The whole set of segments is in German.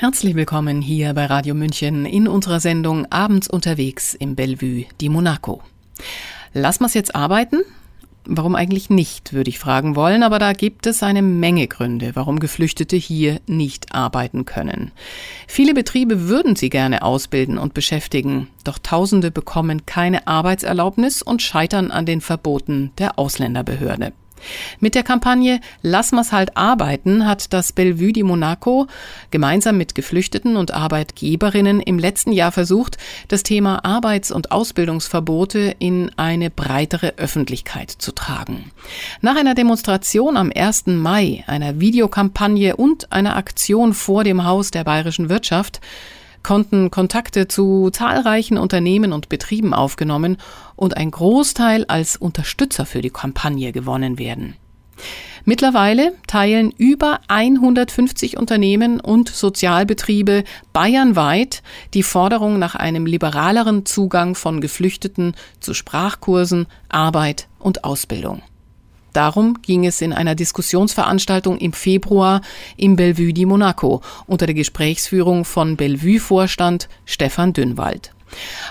Herzlich willkommen hier bei Radio München in unserer Sendung Abends unterwegs im Bellevue di Monaco. Lass mal's jetzt arbeiten? Warum eigentlich nicht, würde ich fragen wollen, aber da gibt es eine Menge Gründe, warum Geflüchtete hier nicht arbeiten können. Viele Betriebe würden sie gerne ausbilden und beschäftigen, doch Tausende bekommen keine Arbeitserlaubnis und scheitern an den Verboten der Ausländerbehörde. Mit der Kampagne Lass mal's halt arbeiten hat das Bellevue di Monaco gemeinsam mit Geflüchteten und Arbeitgeberinnen im letzten Jahr versucht, das Thema Arbeits- und Ausbildungsverbote in eine breitere Öffentlichkeit zu tragen. Nach einer Demonstration am 1. Mai, einer Videokampagne und einer Aktion vor dem Haus der bayerischen Wirtschaft konnten Kontakte zu zahlreichen Unternehmen und Betrieben aufgenommen und ein Großteil als Unterstützer für die Kampagne gewonnen werden. Mittlerweile teilen über 150 Unternehmen und Sozialbetriebe bayernweit die Forderung nach einem liberaleren Zugang von Geflüchteten zu Sprachkursen, Arbeit und Ausbildung. Darum ging es in einer Diskussionsveranstaltung im Februar im Bellevue di Monaco unter der Gesprächsführung von Bellevue-Vorstand Stefan Dünnwald.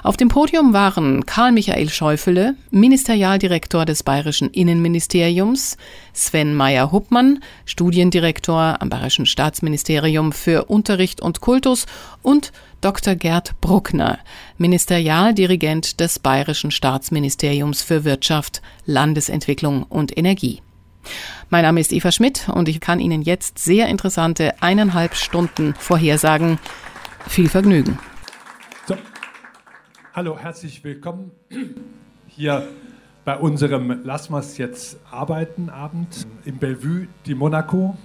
Auf dem Podium waren Karl Michael Schäufele, Ministerialdirektor des Bayerischen Innenministeriums, Sven Meyer-Huppmann, Studiendirektor am Bayerischen Staatsministerium für Unterricht und Kultus und Dr. Gerd Bruckner, Ministerialdirigent des Bayerischen Staatsministeriums für Wirtschaft, Landesentwicklung und Energie. Mein Name ist Eva Schmidt und ich kann Ihnen jetzt sehr interessante eineinhalb Stunden vorhersagen. Viel Vergnügen. So. Hallo, herzlich willkommen hier bei unserem Lass mal's jetzt arbeiten Abend im Bellevue di Monaco.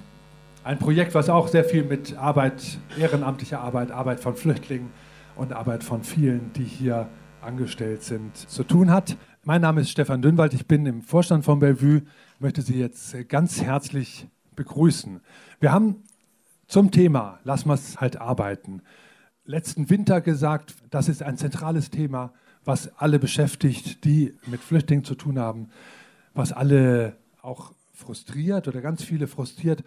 Ein Projekt, was auch sehr viel mit Arbeit, ehrenamtlicher Arbeit, Arbeit von Flüchtlingen und Arbeit von vielen, die hier angestellt sind, zu tun hat. Mein Name ist Stefan Dünnwald, ich bin im Vorstand von Bellevue, möchte Sie jetzt ganz herzlich begrüßen. Wir haben zum Thema Lass mal's halt arbeiten letzten Winter gesagt, das ist ein zentrales Thema, was alle beschäftigt, die mit Flüchtlingen zu tun haben, was alle auch frustriert oder ganz viele frustriert,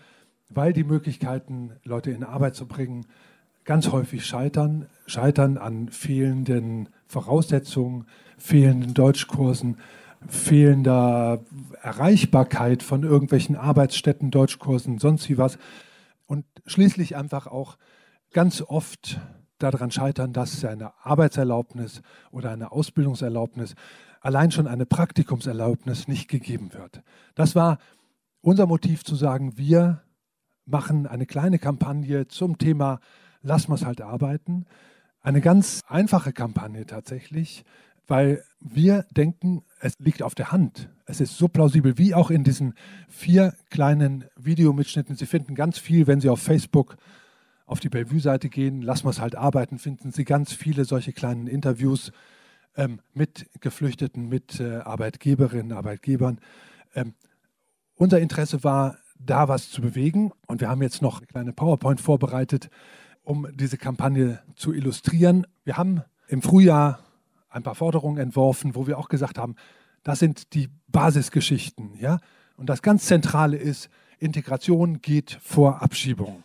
weil die Möglichkeiten, Leute in Arbeit zu bringen, ganz häufig scheitern, scheitern an fehlenden Voraussetzungen, fehlenden Deutschkursen, fehlender Erreichbarkeit von irgendwelchen Arbeitsstätten, Deutschkursen, sonst wie was. Und schließlich einfach auch ganz oft daran scheitern, dass eine Arbeitserlaubnis oder eine Ausbildungserlaubnis, allein schon eine Praktikumserlaubnis nicht gegeben wird. Das war unser Motiv zu sagen, wir machen eine kleine Kampagne zum Thema Lass mal's halt arbeiten. Eine ganz einfache Kampagne tatsächlich, weil wir denken, es liegt auf der Hand. Es ist so plausibel, wie auch in diesen vier kleinen Videomitschnitten. Sie finden ganz viel, wenn Sie auf Facebook auf die Bellevue-Seite gehen, lassen wir es halt arbeiten, finden Sie ganz viele solche kleinen Interviews ähm, mit Geflüchteten, mit äh, Arbeitgeberinnen, Arbeitgebern. Ähm, unser Interesse war, da was zu bewegen und wir haben jetzt noch eine kleine PowerPoint vorbereitet, um diese Kampagne zu illustrieren. Wir haben im Frühjahr ein paar Forderungen entworfen, wo wir auch gesagt haben, das sind die Basisgeschichten. Ja? Und das ganz Zentrale ist, Integration geht vor Abschiebung.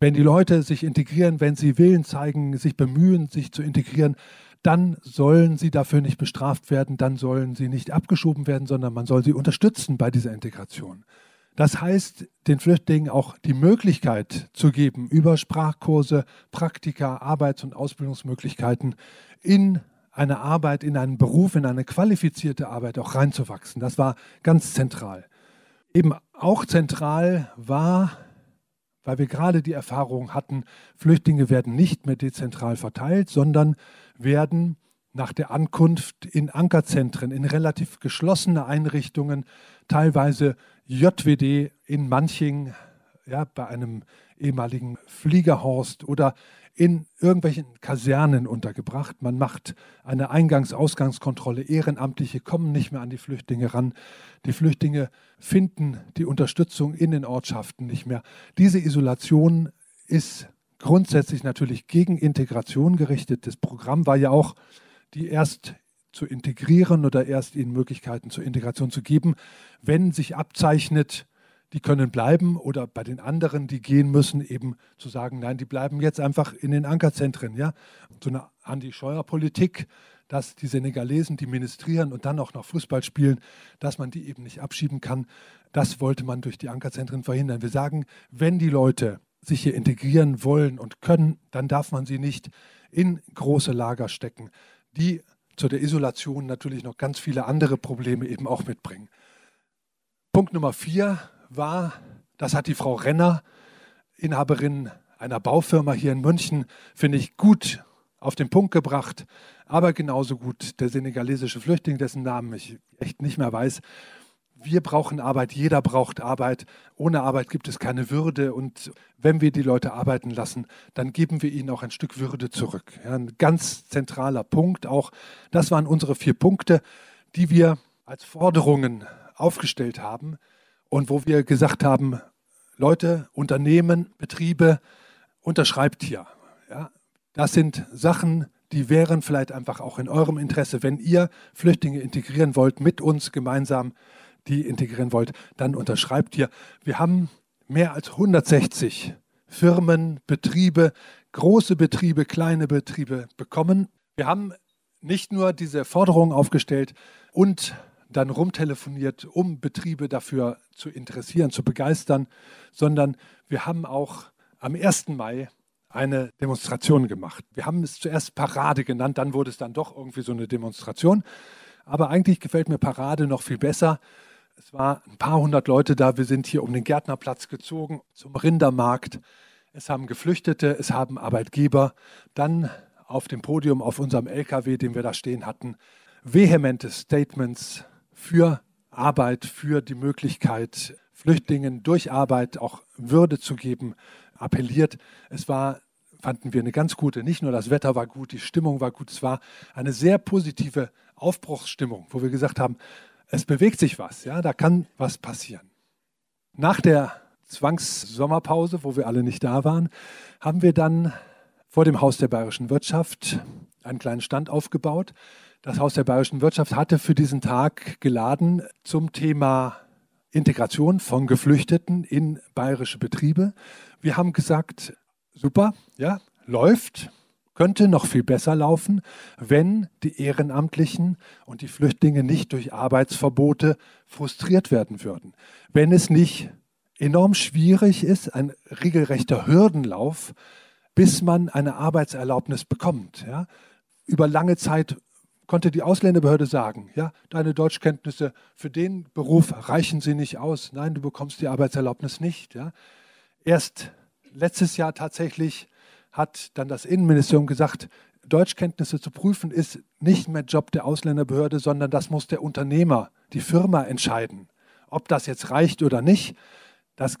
Wenn die Leute sich integrieren, wenn sie Willen zeigen, sich bemühen, sich zu integrieren, dann sollen sie dafür nicht bestraft werden, dann sollen sie nicht abgeschoben werden, sondern man soll sie unterstützen bei dieser Integration. Das heißt, den Flüchtlingen auch die Möglichkeit zu geben, über Sprachkurse, Praktika, Arbeits- und Ausbildungsmöglichkeiten in eine Arbeit, in einen Beruf, in eine qualifizierte Arbeit auch reinzuwachsen. Das war ganz zentral. Eben auch zentral war weil wir gerade die Erfahrung hatten, Flüchtlinge werden nicht mehr dezentral verteilt, sondern werden nach der Ankunft in Ankerzentren, in relativ geschlossene Einrichtungen, teilweise JWD in Manching, ja, bei einem ehemaligen Fliegerhorst oder in irgendwelchen Kasernen untergebracht. Man macht eine Eingangs-Ausgangskontrolle. Ehrenamtliche kommen nicht mehr an die Flüchtlinge ran. Die Flüchtlinge finden die Unterstützung in den Ortschaften nicht mehr. Diese Isolation ist grundsätzlich natürlich gegen Integration gerichtet. Das Programm war ja auch, die erst zu integrieren oder erst ihnen Möglichkeiten zur Integration zu geben, wenn sich abzeichnet, die können bleiben oder bei den anderen, die gehen müssen, eben zu sagen, nein, die bleiben jetzt einfach in den Ankerzentren. Ja? So eine Anti-Scheuer-Politik, dass die Senegalesen, die ministrieren und dann auch noch Fußball spielen, dass man die eben nicht abschieben kann, das wollte man durch die Ankerzentren verhindern. Wir sagen, wenn die Leute sich hier integrieren wollen und können, dann darf man sie nicht in große Lager stecken, die zu der Isolation natürlich noch ganz viele andere Probleme eben auch mitbringen. Punkt Nummer vier war, das hat die Frau Renner, Inhaberin einer Baufirma hier in München, finde ich gut auf den Punkt gebracht, aber genauso gut der senegalesische Flüchtling, dessen Namen ich echt nicht mehr weiß, wir brauchen Arbeit, jeder braucht Arbeit. Ohne Arbeit gibt es keine Würde. Und wenn wir die Leute arbeiten lassen, dann geben wir ihnen auch ein Stück Würde zurück. Ja, ein ganz zentraler Punkt auch. Das waren unsere vier Punkte, die wir als Forderungen aufgestellt haben und wo wir gesagt haben, Leute, Unternehmen, Betriebe, unterschreibt hier. Ja, das sind Sachen, die wären vielleicht einfach auch in eurem Interesse, wenn ihr Flüchtlinge integrieren wollt, mit uns gemeinsam die integrieren wollt, dann unterschreibt hier. Wir haben mehr als 160 Firmen, Betriebe, große Betriebe, kleine Betriebe bekommen. Wir haben nicht nur diese Forderungen aufgestellt und dann rumtelefoniert, um Betriebe dafür zu interessieren, zu begeistern, sondern wir haben auch am 1. Mai eine Demonstration gemacht. Wir haben es zuerst Parade genannt, dann wurde es dann doch irgendwie so eine Demonstration. Aber eigentlich gefällt mir Parade noch viel besser, es waren ein paar hundert Leute da. Wir sind hier um den Gärtnerplatz gezogen zum Rindermarkt. Es haben Geflüchtete, es haben Arbeitgeber. Dann auf dem Podium auf unserem LKW, den wir da stehen hatten, vehemente Statements für Arbeit, für die Möglichkeit, Flüchtlingen durch Arbeit auch Würde zu geben, appelliert. Es war, fanden wir, eine ganz gute, nicht nur das Wetter war gut, die Stimmung war gut, es war eine sehr positive Aufbruchsstimmung, wo wir gesagt haben, es bewegt sich was, ja, da kann was passieren. Nach der Zwangssommerpause, wo wir alle nicht da waren, haben wir dann vor dem Haus der bayerischen Wirtschaft einen kleinen Stand aufgebaut. Das Haus der bayerischen Wirtschaft hatte für diesen Tag geladen zum Thema Integration von Geflüchteten in bayerische Betriebe. Wir haben gesagt, super, ja, läuft, könnte noch viel besser laufen, wenn die Ehrenamtlichen und die Flüchtlinge nicht durch Arbeitsverbote frustriert werden würden. Wenn es nicht enorm schwierig ist, ein regelrechter Hürdenlauf, bis man eine Arbeitserlaubnis bekommt. Ja. Über lange Zeit konnte die Ausländerbehörde sagen, ja, deine Deutschkenntnisse für den Beruf reichen sie nicht aus. Nein, du bekommst die Arbeitserlaubnis nicht. Ja. Erst letztes Jahr tatsächlich hat dann das Innenministerium gesagt, Deutschkenntnisse zu prüfen ist nicht mehr Job der Ausländerbehörde, sondern das muss der Unternehmer, die Firma entscheiden. Ob das jetzt reicht oder nicht, das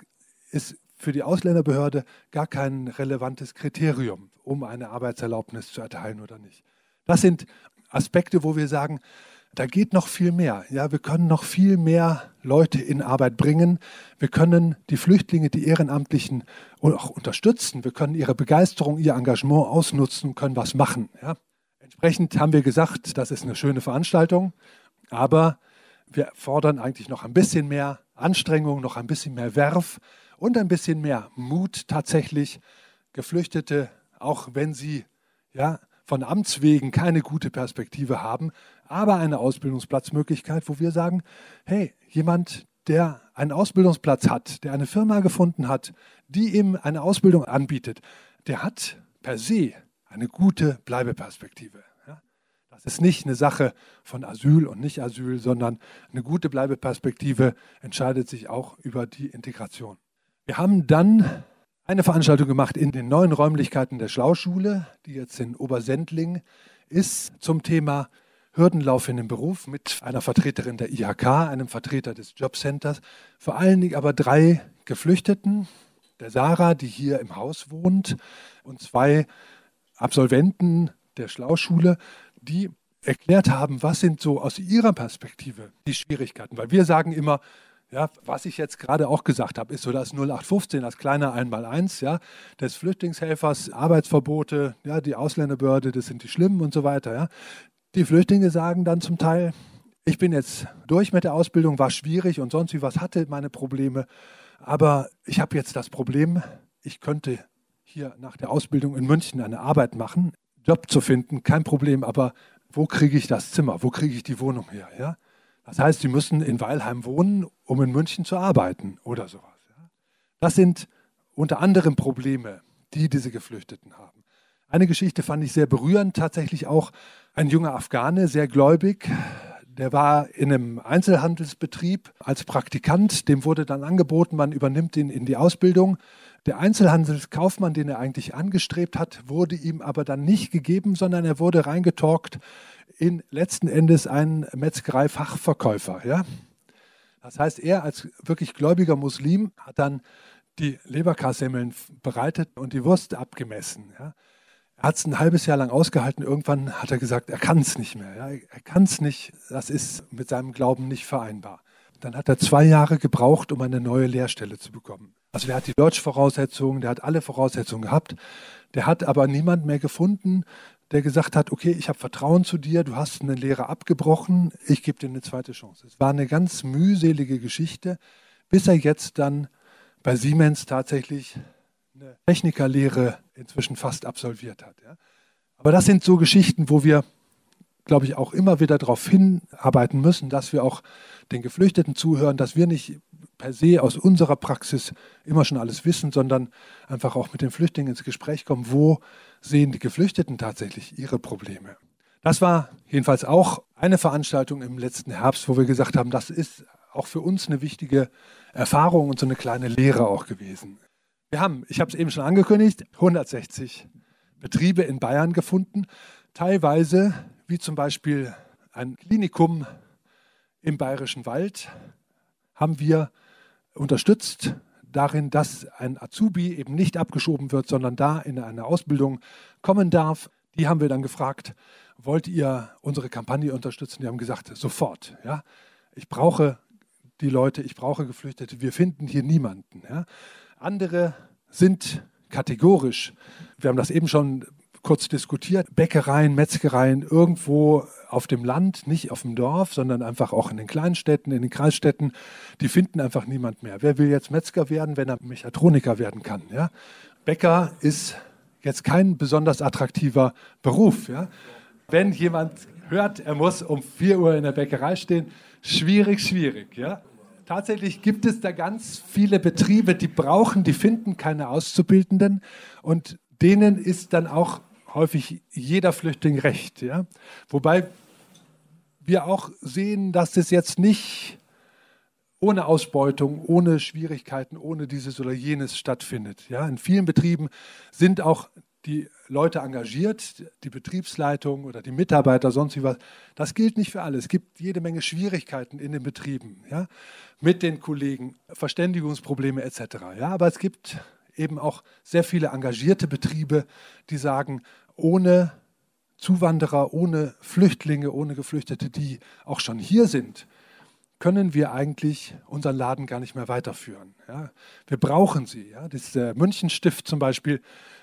ist für die Ausländerbehörde gar kein relevantes Kriterium, um eine Arbeitserlaubnis zu erteilen oder nicht. Das sind Aspekte, wo wir sagen, da geht noch viel mehr. Ja, wir können noch viel mehr Leute in Arbeit bringen. Wir können die Flüchtlinge, die Ehrenamtlichen auch unterstützen. Wir können ihre Begeisterung, ihr Engagement ausnutzen, können was machen. Ja. Entsprechend haben wir gesagt, das ist eine schöne Veranstaltung, aber wir fordern eigentlich noch ein bisschen mehr Anstrengung, noch ein bisschen mehr Werf und ein bisschen mehr Mut tatsächlich, Geflüchtete, auch wenn sie ja, von Amts wegen keine gute Perspektive haben, aber eine Ausbildungsplatzmöglichkeit, wo wir sagen, hey, jemand, der einen Ausbildungsplatz hat, der eine Firma gefunden hat, die ihm eine Ausbildung anbietet, der hat per se eine gute Bleibeperspektive. Das ist nicht eine Sache von Asyl und Nicht-Asyl, sondern eine gute Bleibeperspektive entscheidet sich auch über die Integration. Wir haben dann eine Veranstaltung gemacht in den neuen Räumlichkeiten der Schlauschule, die jetzt in Obersendling ist, zum Thema Hürdenlauf in den Beruf mit einer Vertreterin der IHK, einem Vertreter des Jobcenters, vor allen Dingen aber drei Geflüchteten, der Sarah, die hier im Haus wohnt, und zwei Absolventen der Schlauschule, die erklärt haben, was sind so aus ihrer Perspektive die Schwierigkeiten. Weil wir sagen immer, ja, was ich jetzt gerade auch gesagt habe, ist so das 0815, das kleine Einmaleins, ja, des Flüchtlingshelfers, Arbeitsverbote, ja, die Ausländerbehörde, das sind die Schlimmen und so weiter. Ja. Die Flüchtlinge sagen dann zum Teil, ich bin jetzt durch mit der Ausbildung, war schwierig und sonst wie was hatte meine Probleme. Aber ich habe jetzt das Problem, ich könnte hier nach der Ausbildung in München eine Arbeit machen, Job zu finden, kein Problem, aber wo kriege ich das Zimmer, wo kriege ich die Wohnung her? Ja? Das heißt, Sie müssen in Weilheim wohnen, um in München zu arbeiten oder sowas. Ja? Das sind unter anderem Probleme, die diese Geflüchteten haben. Eine Geschichte fand ich sehr berührend, tatsächlich auch ein junger Afghane, sehr gläubig, der war in einem Einzelhandelsbetrieb als Praktikant. Dem wurde dann angeboten, man übernimmt ihn in die Ausbildung. Der Einzelhandelskaufmann, den er eigentlich angestrebt hat, wurde ihm aber dann nicht gegeben, sondern er wurde reingetalkt in letzten Endes einen Metzgerei-Fachverkäufer. Ja? Das heißt, er als wirklich gläubiger Muslim hat dann die Leberkassemmeln bereitet und die Wurst abgemessen. Ja? Er hat es ein halbes Jahr lang ausgehalten. Irgendwann hat er gesagt, er kann es nicht mehr. Ja, er kann es nicht. Das ist mit seinem Glauben nicht vereinbar. Dann hat er zwei Jahre gebraucht, um eine neue Lehrstelle zu bekommen. Also der hat die Deutschvoraussetzungen, der hat alle Voraussetzungen gehabt. Der hat aber niemand mehr gefunden, der gesagt hat, okay, ich habe Vertrauen zu dir, du hast eine Lehre abgebrochen, ich gebe dir eine zweite Chance. Es war eine ganz mühselige Geschichte, bis er jetzt dann bei Siemens tatsächlich eine Technikerlehre inzwischen fast absolviert hat. Ja. Aber das sind so Geschichten, wo wir, glaube ich, auch immer wieder darauf hinarbeiten müssen, dass wir auch den Geflüchteten zuhören, dass wir nicht per se aus unserer Praxis immer schon alles wissen, sondern einfach auch mit den Flüchtlingen ins Gespräch kommen, wo sehen die Geflüchteten tatsächlich ihre Probleme. Das war jedenfalls auch eine Veranstaltung im letzten Herbst, wo wir gesagt haben, das ist auch für uns eine wichtige Erfahrung und so eine kleine Lehre auch gewesen. Wir haben, ich habe es eben schon angekündigt, 160 Betriebe in Bayern gefunden, teilweise wie zum Beispiel ein Klinikum im Bayerischen Wald haben wir unterstützt darin, dass ein Azubi eben nicht abgeschoben wird, sondern da in eine Ausbildung kommen darf. Die haben wir dann gefragt, wollt ihr unsere Kampagne unterstützen? Die haben gesagt, sofort. Ja? Ich brauche die Leute, ich brauche Geflüchtete, wir finden hier niemanden. Ja? Andere sind kategorisch, wir haben das eben schon kurz diskutiert, Bäckereien, Metzgereien irgendwo auf dem Land, nicht auf dem Dorf, sondern einfach auch in den Kleinstädten, in den Kreisstädten, die finden einfach niemand mehr. Wer will jetzt Metzger werden, wenn er Mechatroniker werden kann? Ja? Bäcker ist jetzt kein besonders attraktiver Beruf. Ja? Wenn jemand hört, er muss um 4 Uhr in der Bäckerei stehen, schwierig, schwierig. Ja? Tatsächlich gibt es da ganz viele Betriebe, die brauchen, die finden keine Auszubildenden und denen ist dann auch häufig jeder Flüchtling recht. Ja? Wobei wir auch sehen, dass es jetzt nicht ohne Ausbeutung, ohne Schwierigkeiten, ohne dieses oder jenes stattfindet. Ja? In vielen Betrieben sind auch die Leute engagiert, die Betriebsleitung oder die Mitarbeiter, sonst wie was. Das gilt nicht für alle. Es gibt jede Menge Schwierigkeiten in den Betrieben, ja, mit den Kollegen, Verständigungsprobleme etc. Ja, aber es gibt eben auch sehr viele engagierte Betriebe, die sagen, ohne Zuwanderer, ohne Flüchtlinge, ohne Geflüchtete, die auch schon hier sind, können wir eigentlich unseren Laden gar nicht mehr weiterführen. Ja. Wir brauchen sie. Ja. Das äh, Münchenstift zum Beispiel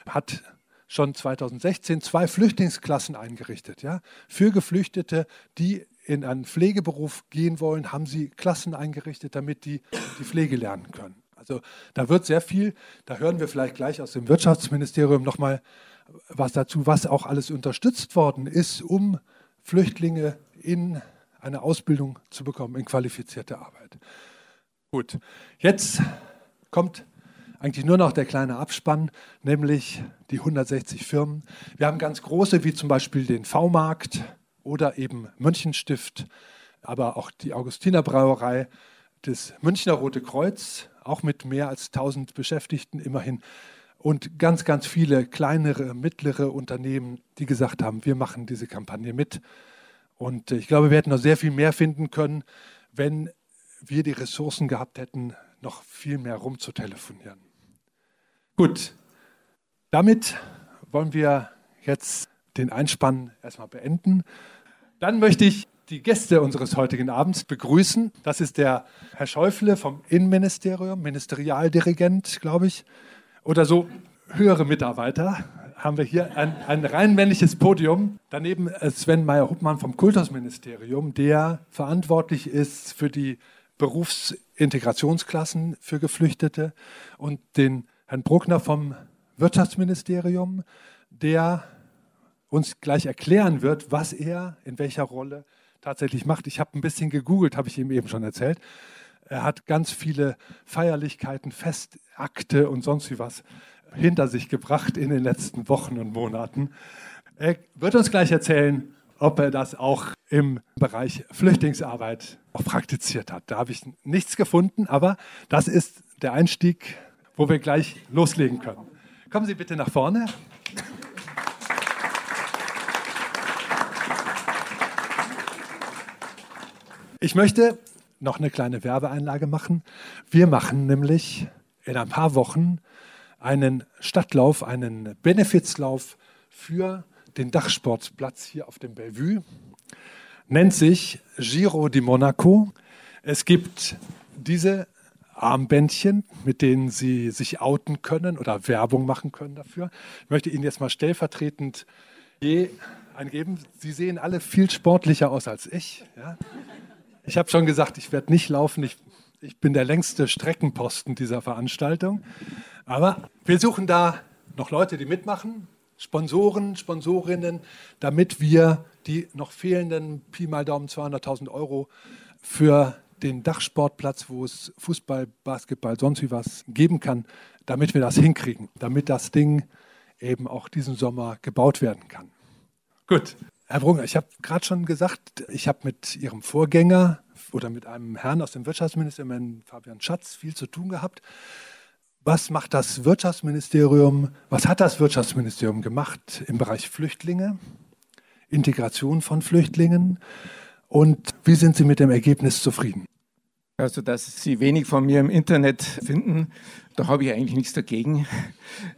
hat schon 2016 zwei Flüchtlingsklassen eingerichtet. Ja? Für Geflüchtete, die in einen Pflegeberuf gehen wollen, haben sie Klassen eingerichtet, damit die die Pflege lernen können. Also da wird sehr viel, da hören wir vielleicht gleich aus dem Wirtschaftsministerium nochmal was dazu, was auch alles unterstützt worden ist, um Flüchtlinge in eine Ausbildung zu bekommen, in qualifizierte Arbeit. Gut, jetzt kommt eigentlich nur noch der kleine Abspann, nämlich die 160 Firmen. Wir haben ganz große, wie zum Beispiel den V-Markt oder eben Münchenstift, aber auch die Augustiner Brauerei, das Münchner Rote Kreuz, auch mit mehr als 1000 Beschäftigten immerhin. Und ganz, ganz viele kleinere, mittlere Unternehmen, die gesagt haben, wir machen diese Kampagne mit. Und ich glaube, wir hätten noch sehr viel mehr finden können, wenn wir die Ressourcen gehabt hätten, noch viel mehr rumzutelefonieren. Gut, damit wollen wir jetzt den Einspann erstmal beenden. Dann möchte ich die Gäste unseres heutigen Abends begrüßen. Das ist der Herr Schäufle vom Innenministerium, Ministerialdirigent, glaube ich, oder so höhere Mitarbeiter. haben wir hier ein, ein rein männliches Podium. Daneben Sven Meyer-Huppmann vom Kultusministerium, der verantwortlich ist für die Berufsintegrationsklassen für Geflüchtete und den Herrn Bruckner vom Wirtschaftsministerium, der uns gleich erklären wird, was er in welcher Rolle tatsächlich macht. Ich habe ein bisschen gegoogelt, habe ich ihm eben schon erzählt. Er hat ganz viele Feierlichkeiten, Festakte und sonst wie was hinter sich gebracht in den letzten Wochen und Monaten. Er wird uns gleich erzählen, ob er das auch im Bereich Flüchtlingsarbeit auch praktiziert hat. Da habe ich nichts gefunden, aber das ist der Einstieg, wo wir gleich loslegen können. Kommen Sie bitte nach vorne. Ich möchte noch eine kleine Werbeeinlage machen. Wir machen nämlich in ein paar Wochen einen Stadtlauf, einen Benefizlauf für den Dachsportplatz hier auf dem Bellevue. Nennt sich Giro di Monaco. Es gibt diese Armbändchen, mit denen Sie sich outen können oder Werbung machen können dafür. Ich möchte Ihnen jetzt mal stellvertretend je eingeben. Sie sehen alle viel sportlicher aus als ich. Ja? Ich habe schon gesagt, ich werde nicht laufen. Ich, ich bin der längste Streckenposten dieser Veranstaltung. Aber wir suchen da noch Leute, die mitmachen. Sponsoren, Sponsorinnen, damit wir die noch fehlenden Pi mal Daumen 200.000 Euro für den Dachsportplatz, wo es Fußball, Basketball, sonst wie was geben kann, damit wir das hinkriegen, damit das Ding eben auch diesen Sommer gebaut werden kann. Gut, Herr Brunger, ich habe gerade schon gesagt, ich habe mit Ihrem Vorgänger oder mit einem Herrn aus dem Wirtschaftsministerium, Fabian Schatz, viel zu tun gehabt. Was macht das Wirtschaftsministerium, was hat das Wirtschaftsministerium gemacht im Bereich Flüchtlinge, Integration von Flüchtlingen und wie sind Sie mit dem Ergebnis zufrieden? Also, dass Sie wenig von mir im Internet finden, da habe ich eigentlich nichts dagegen.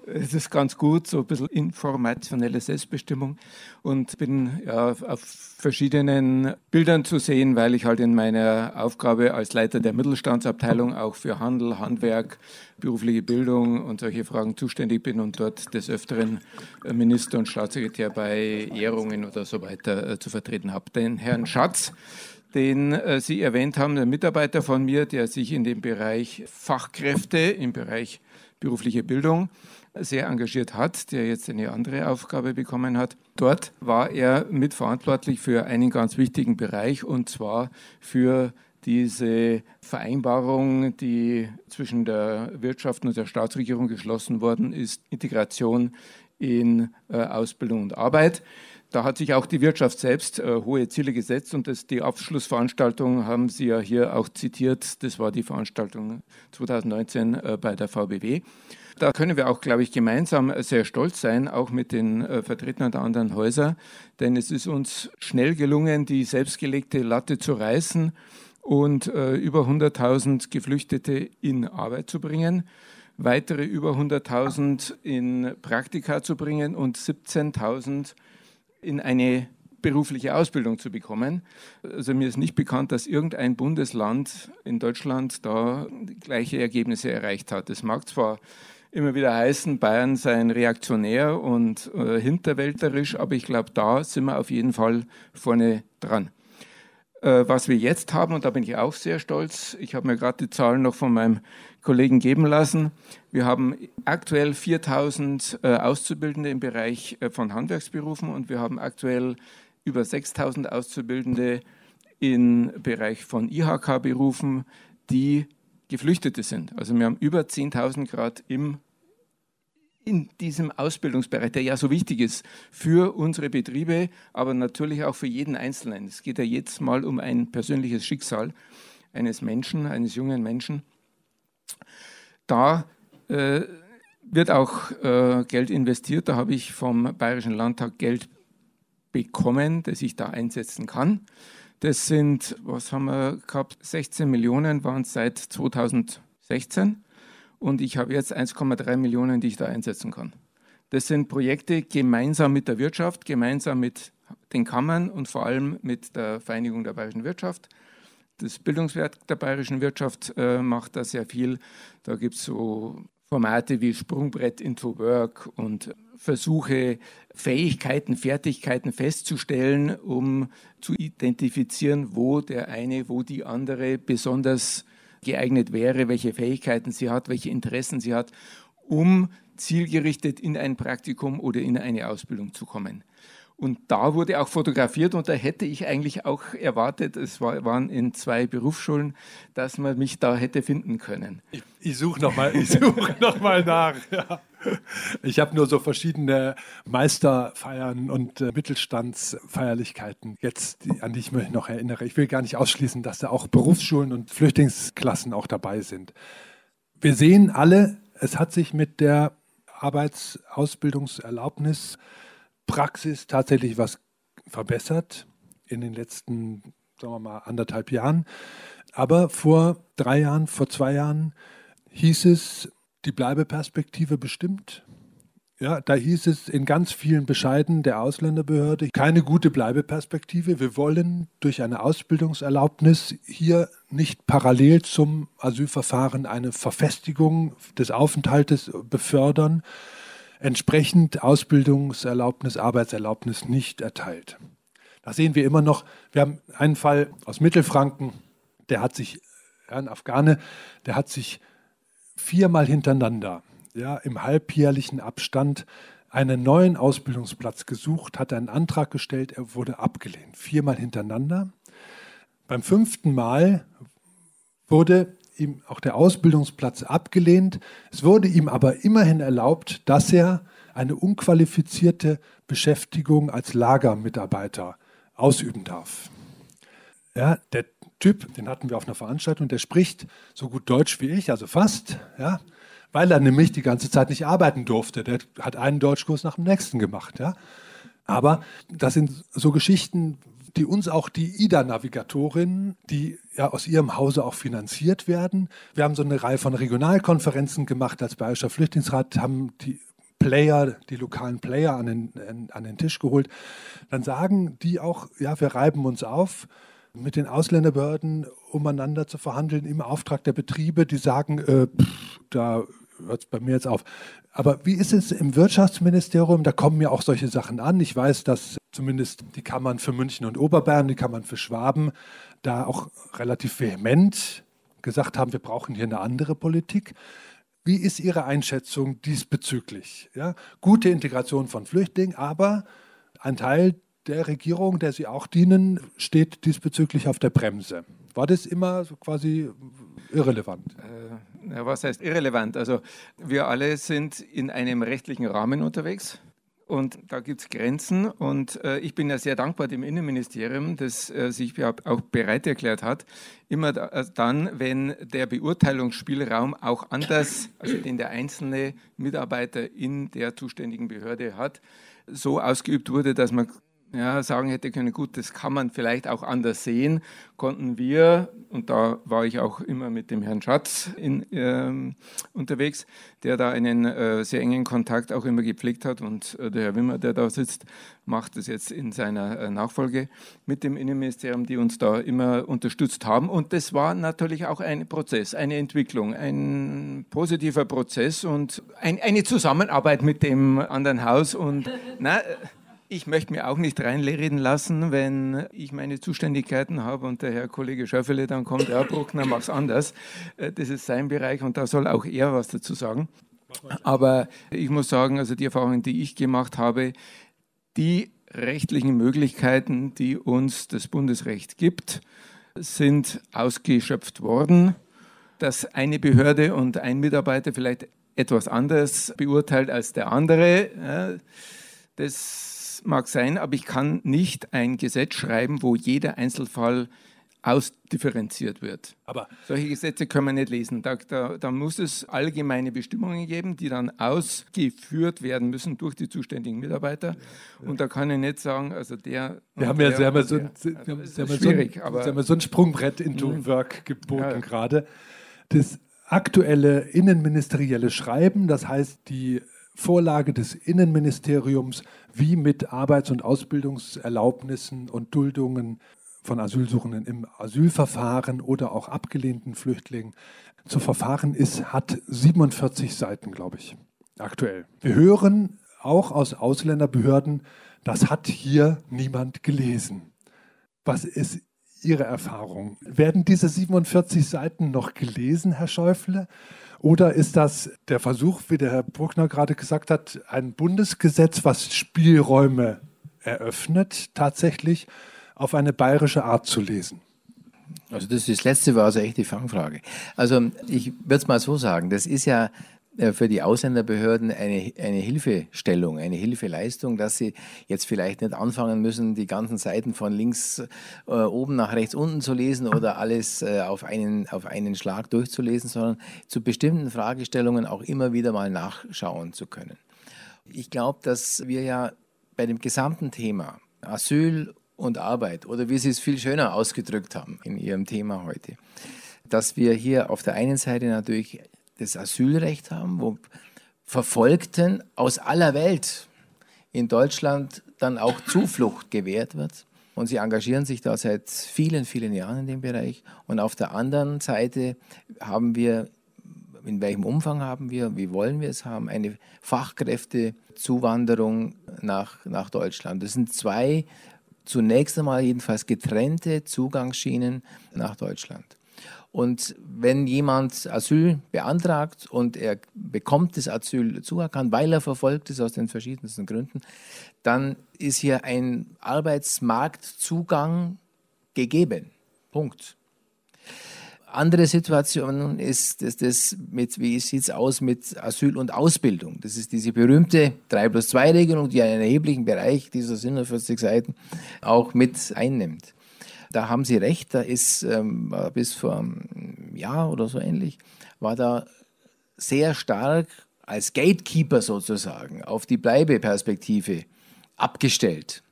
Es ist ganz gut, so ein bisschen informationelle Selbstbestimmung und bin ja, auf verschiedenen Bildern zu sehen, weil ich halt in meiner Aufgabe als Leiter der Mittelstandsabteilung auch für Handel, Handwerk, berufliche Bildung und solche Fragen zuständig bin und dort des Öfteren Minister und Staatssekretär bei Ehrungen oder so weiter äh, zu vertreten habe. Den Herrn Schatz, den äh, Sie erwähnt haben, ein Mitarbeiter von mir, der sich in dem Bereich Fachkräfte, im Bereich berufliche Bildung sehr engagiert hat, der jetzt eine andere Aufgabe bekommen hat. Dort war er mitverantwortlich für einen ganz wichtigen Bereich und zwar für diese Vereinbarung, die zwischen der Wirtschaft und der Staatsregierung geschlossen worden ist, Integration in äh, Ausbildung und Arbeit. Da hat sich auch die Wirtschaft selbst äh, hohe Ziele gesetzt und das, die Abschlussveranstaltung haben Sie ja hier auch zitiert. Das war die Veranstaltung 2019 äh, bei der VBW. Da können wir auch, glaube ich, gemeinsam sehr stolz sein, auch mit den äh, Vertretern der anderen Häuser, denn es ist uns schnell gelungen, die selbstgelegte Latte zu reißen und äh, über 100.000 Geflüchtete in Arbeit zu bringen weitere über 100.000 in Praktika zu bringen und 17.000 in eine berufliche Ausbildung zu bekommen. Also mir ist nicht bekannt, dass irgendein Bundesland in Deutschland da gleiche Ergebnisse erreicht hat. Es mag zwar immer wieder heißen, Bayern sei reaktionär und äh, hinterwälterisch, aber ich glaube, da sind wir auf jeden Fall vorne dran. Äh, was wir jetzt haben, und da bin ich auch sehr stolz, ich habe mir gerade die Zahlen noch von meinem Kollegen geben lassen. Wir haben aktuell 4000 äh, Auszubildende im Bereich äh, von Handwerksberufen und wir haben aktuell über 6000 Auszubildende im Bereich von IHK-Berufen, die Geflüchtete sind. Also wir haben über 10.000 Grad im in diesem Ausbildungsbereich, der ja so wichtig ist für unsere Betriebe, aber natürlich auch für jeden Einzelnen. Es geht ja jetzt mal um ein persönliches Schicksal eines Menschen, eines jungen Menschen. Da äh, wird auch äh, Geld investiert. Da habe ich vom Bayerischen Landtag Geld bekommen, das ich da einsetzen kann. Das sind, was haben wir gehabt, 16 Millionen waren es seit 2016 und ich habe jetzt 1,3 Millionen, die ich da einsetzen kann. Das sind Projekte gemeinsam mit der Wirtschaft, gemeinsam mit den Kammern und vor allem mit der Vereinigung der bayerischen Wirtschaft. Das Bildungswerk der bayerischen Wirtschaft äh, macht da sehr viel. Da gibt es so Formate wie Sprungbrett into Work und versuche, Fähigkeiten, Fertigkeiten festzustellen, um zu identifizieren, wo der eine, wo die andere besonders geeignet wäre, welche Fähigkeiten sie hat, welche Interessen sie hat, um zielgerichtet in ein Praktikum oder in eine Ausbildung zu kommen. Und da wurde auch fotografiert und da hätte ich eigentlich auch erwartet, es war, waren in zwei Berufsschulen, dass man mich da hätte finden können. Ich, ich suche nochmal such noch nach. Ja. Ich habe nur so verschiedene Meisterfeiern und äh, Mittelstandsfeierlichkeiten jetzt, die, an die ich mich noch erinnere. Ich will gar nicht ausschließen, dass da auch Berufsschulen und Flüchtlingsklassen auch dabei sind. Wir sehen alle, es hat sich mit der Arbeitsausbildungserlaubnis Praxis tatsächlich was verbessert in den letzten, sagen wir mal, anderthalb Jahren. Aber vor drei Jahren, vor zwei Jahren hieß es, die Bleibeperspektive bestimmt. Ja, da hieß es in ganz vielen Bescheiden der Ausländerbehörde, keine gute Bleibeperspektive. Wir wollen durch eine Ausbildungserlaubnis hier nicht parallel zum Asylverfahren eine Verfestigung des Aufenthaltes befördern, entsprechend Ausbildungserlaubnis, Arbeitserlaubnis nicht erteilt. Da sehen wir immer noch, wir haben einen Fall aus Mittelfranken, der hat sich, ein Afghane, der hat sich viermal hintereinander, ja, im halbjährlichen Abstand, einen neuen Ausbildungsplatz gesucht, hat einen Antrag gestellt, er wurde abgelehnt. Viermal hintereinander. Beim fünften Mal wurde ihm auch der Ausbildungsplatz abgelehnt. Es wurde ihm aber immerhin erlaubt, dass er eine unqualifizierte Beschäftigung als Lagermitarbeiter ausüben darf. Ja, der Typ, den hatten wir auf einer Veranstaltung, der spricht so gut Deutsch wie ich, also fast, ja, weil er nämlich die ganze Zeit nicht arbeiten durfte. Der hat einen Deutschkurs nach dem nächsten gemacht. Ja. Aber das sind so Geschichten, die uns auch die IDA-Navigatorinnen, die ja aus ihrem Hause auch finanziert werden. Wir haben so eine Reihe von Regionalkonferenzen gemacht als Bayerischer Flüchtlingsrat, haben die Player, die lokalen Player an den, an den Tisch geholt. Dann sagen die auch, ja, wir reiben uns auf mit den Ausländerbehörden umeinander zu verhandeln im Auftrag der Betriebe, die sagen, äh, pff, da hört es bei mir jetzt auf. Aber wie ist es im Wirtschaftsministerium? Da kommen ja auch solche Sachen an. Ich weiß, dass zumindest die Kammern für München und Oberbayern, die Kammern für Schwaben, da auch relativ vehement gesagt haben, wir brauchen hier eine andere Politik. Wie ist Ihre Einschätzung diesbezüglich? Ja, gute Integration von Flüchtlingen, aber ein Teil der Regierung, der Sie auch dienen, steht diesbezüglich auf der Bremse. War das immer quasi irrelevant? Was heißt irrelevant? Also wir alle sind in einem rechtlichen Rahmen unterwegs. Und da gibt es Grenzen. Und äh, ich bin ja sehr dankbar dem Innenministerium, das äh, sich auch bereit erklärt hat, immer da, äh, dann, wenn der Beurteilungsspielraum auch anders, also den der einzelne Mitarbeiter in der zuständigen Behörde hat, so ausgeübt wurde, dass man ja, sagen hätte können, gut, das kann man vielleicht auch anders sehen, konnten wir, und da war ich auch immer mit dem Herrn Schatz in, ähm, unterwegs, der da einen äh, sehr engen Kontakt auch immer gepflegt hat und äh, der Herr Wimmer, der da sitzt, macht es jetzt in seiner äh, Nachfolge mit dem Innenministerium, die uns da immer unterstützt haben. Und das war natürlich auch ein Prozess, eine Entwicklung, ein positiver Prozess und ein, eine Zusammenarbeit mit dem anderen Haus und na, ich möchte mir auch nicht reinreden lassen, wenn ich meine Zuständigkeiten habe und der Herr Kollege Schöffele dann kommt, ja, Bruckner, mach's anders. Äh, das ist sein Bereich und da soll auch er was dazu sagen. Aber ich muss sagen, also die Erfahrungen, die ich gemacht habe, die rechtlichen Möglichkeiten, die uns das Bundesrecht gibt, sind ausgeschöpft worden. Dass eine Behörde und ein Mitarbeiter vielleicht etwas anders beurteilt als der andere, das mag sein, aber ich kann nicht ein Gesetz schreiben, wo jeder Einzelfall ausdifferenziert wird. Aber solche Gesetze können wir nicht lesen. Da, da, da, muss es allgemeine Bestimmungen geben, die dann ausgeführt werden müssen durch die zuständigen Mitarbeiter. Und da kann ich nicht sagen, also der. Wir haben ja mal so, aber haben so ein Sprungbrett into mhm. Work geboten ja. gerade. Das aktuelle innenministerielle Schreiben, das heißt die Vorlage des Innenministeriums, wie mit Arbeits- und Ausbildungserlaubnissen und Duldungen von Asylsuchenden im Asylverfahren oder auch abgelehnten Flüchtlingen zu verfahren ist, hat 47 Seiten, glaube ich, aktuell. Wir hören auch aus Ausländerbehörden, das hat hier niemand gelesen. Was ist Ihre Erfahrung? Werden diese 47 Seiten noch gelesen, Herr Schäufle? Oder ist das der Versuch, wie der Herr Bruckner gerade gesagt hat, ein Bundesgesetz, was Spielräume eröffnet, tatsächlich auf eine bayerische Art zu lesen? Also das, das letzte war also echt die Fangfrage. Also ich würde es mal so sagen, das ist ja für die Ausländerbehörden eine, eine Hilfestellung, eine Hilfeleistung, dass sie jetzt vielleicht nicht anfangen müssen, die ganzen Seiten von links äh, oben nach rechts unten zu lesen oder alles äh, auf, einen, auf einen Schlag durchzulesen, sondern zu bestimmten Fragestellungen auch immer wieder mal nachschauen zu können. Ich glaube, dass wir ja bei dem gesamten Thema Asyl und Arbeit oder wie Sie es viel schöner ausgedrückt haben in Ihrem Thema heute, dass wir hier auf der einen Seite natürlich das Asylrecht haben, wo Verfolgten aus aller Welt in Deutschland dann auch Zuflucht gewährt wird. Und sie engagieren sich da seit vielen, vielen Jahren in dem Bereich. Und auf der anderen Seite haben wir, in welchem Umfang haben wir, wie wollen wir es haben, eine Fachkräftezuwanderung nach, nach Deutschland. Das sind zwei zunächst einmal jedenfalls getrennte Zugangsschienen nach Deutschland. Und wenn jemand Asyl beantragt und er bekommt das Asyl zuerkannt, weil er verfolgt ist aus den verschiedensten Gründen, dann ist hier ein Arbeitsmarktzugang gegeben. Punkt. Andere Situation ist das, das mit, wie sieht es aus mit Asyl und Ausbildung? Das ist diese berühmte 3 plus 2 Regelung, die einen erheblichen Bereich dieser 47 Seiten auch mit einnimmt. Da haben Sie recht, da ist ähm, bis vor einem Jahr oder so ähnlich, war da sehr stark als Gatekeeper sozusagen auf die Bleibeperspektive abgestellt.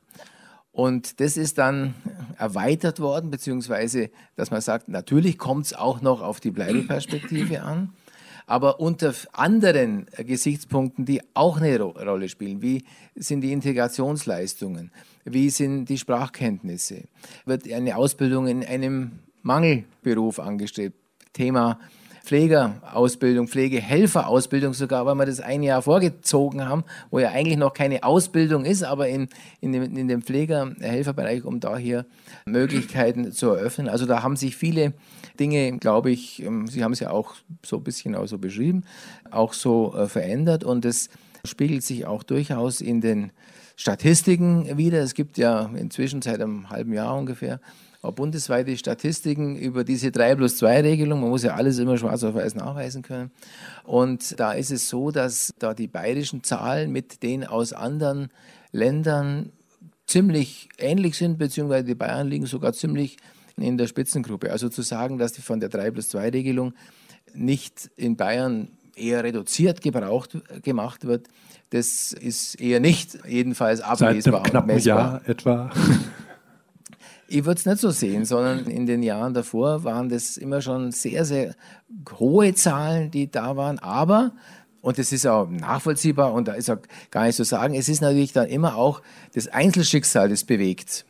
Und das ist dann erweitert worden, beziehungsweise, dass man sagt, natürlich kommt es auch noch auf die Bleibeperspektive an aber unter anderen Gesichtspunkten, die auch eine Rolle spielen. Wie sind die Integrationsleistungen? Wie sind die Sprachkenntnisse? Wird eine Ausbildung in einem Mangelberuf angestrebt? Thema Pflegerausbildung, Pflegehelferausbildung sogar, weil wir das ein Jahr vorgezogen haben, wo ja eigentlich noch keine Ausbildung ist, aber in, in dem, in dem Pflegerhelferbereich, um da hier Möglichkeiten zu eröffnen. Also da haben sich viele Dinge, glaube ich, ähm, Sie haben es ja auch so ein bisschen auch so beschrieben, auch so äh, verändert und es spiegelt sich auch durchaus in den Statistiken wieder. Es gibt ja inzwischen seit einem halben Jahr ungefähr bundesweite Statistiken über diese 3 plus 2 Regelung. Man muss ja alles immer schwarz auf weiß nachweisen können. Und da ist es so, dass da die bayerischen Zahlen mit denen aus anderen Ländern ziemlich ähnlich sind, beziehungsweise die Bayern liegen sogar ziemlich in der Spitzengruppe. Also zu sagen, dass die von der 3 plus 2 Regelung nicht in Bayern eher reduziert gebraucht, gemacht wird, das ist eher nicht jedenfalls ablesbar. Seit einem knappen Jahr etwa. Ich würde es nicht so sehen, sondern in den Jahren davor waren das immer schon sehr, sehr hohe Zahlen, die da waren. Aber, und das ist auch nachvollziehbar und da ist auch gar nicht zu sagen, es ist natürlich dann immer auch das Einzelschicksal, das bewegt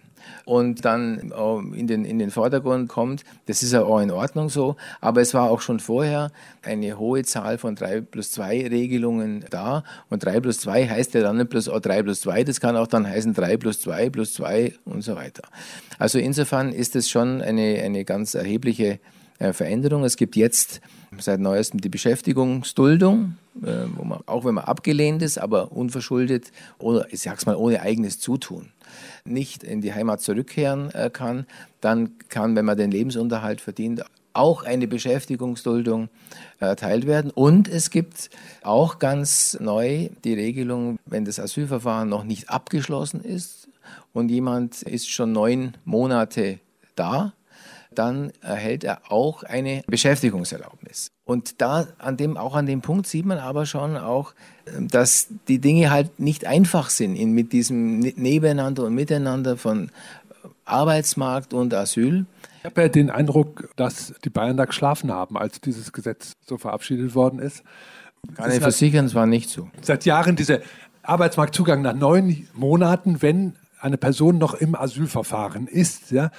und dann in den, in den Vordergrund kommt. Das ist ja auch in Ordnung so, aber es war auch schon vorher eine hohe Zahl von 3 plus 2 Regelungen da und 3 plus 2 heißt ja dann nicht plus 3 plus 2, das kann auch dann heißen 3 plus 2 plus 2 und so weiter. Also insofern ist es schon eine, eine ganz erhebliche äh, Veränderung. Es gibt jetzt seit neuestem die Beschäftigungsduldung, äh, wo man, auch wenn man abgelehnt ist, aber unverschuldet oder ich sag's mal ohne eigenes Zutun nicht in die Heimat zurückkehren äh, kann, dann kann, wenn man den Lebensunterhalt verdient, auch eine Beschäftigungsduldung erteilt werden. Und es gibt auch ganz neu die Regelung, wenn das Asylverfahren noch nicht abgeschlossen ist und jemand ist schon neun Monate da, dann erhält er auch eine Beschäftigungserlaubnis. Und da an dem, auch an dem Punkt sieht man aber schon auch, dass die Dinge halt nicht einfach sind in, mit diesem ne-, Nebeneinander und Miteinander von Arbeitsmarkt und Asyl. Ich habe ja den Eindruck, dass die Bayern da geschlafen haben, als dieses Gesetz so verabschiedet worden ist. Kann ich versichern, es war nicht so. Seit Jahren dieser Arbeitsmarktzugang nach neun Monaten, wenn eine Person noch im Asylverfahren ist, ja,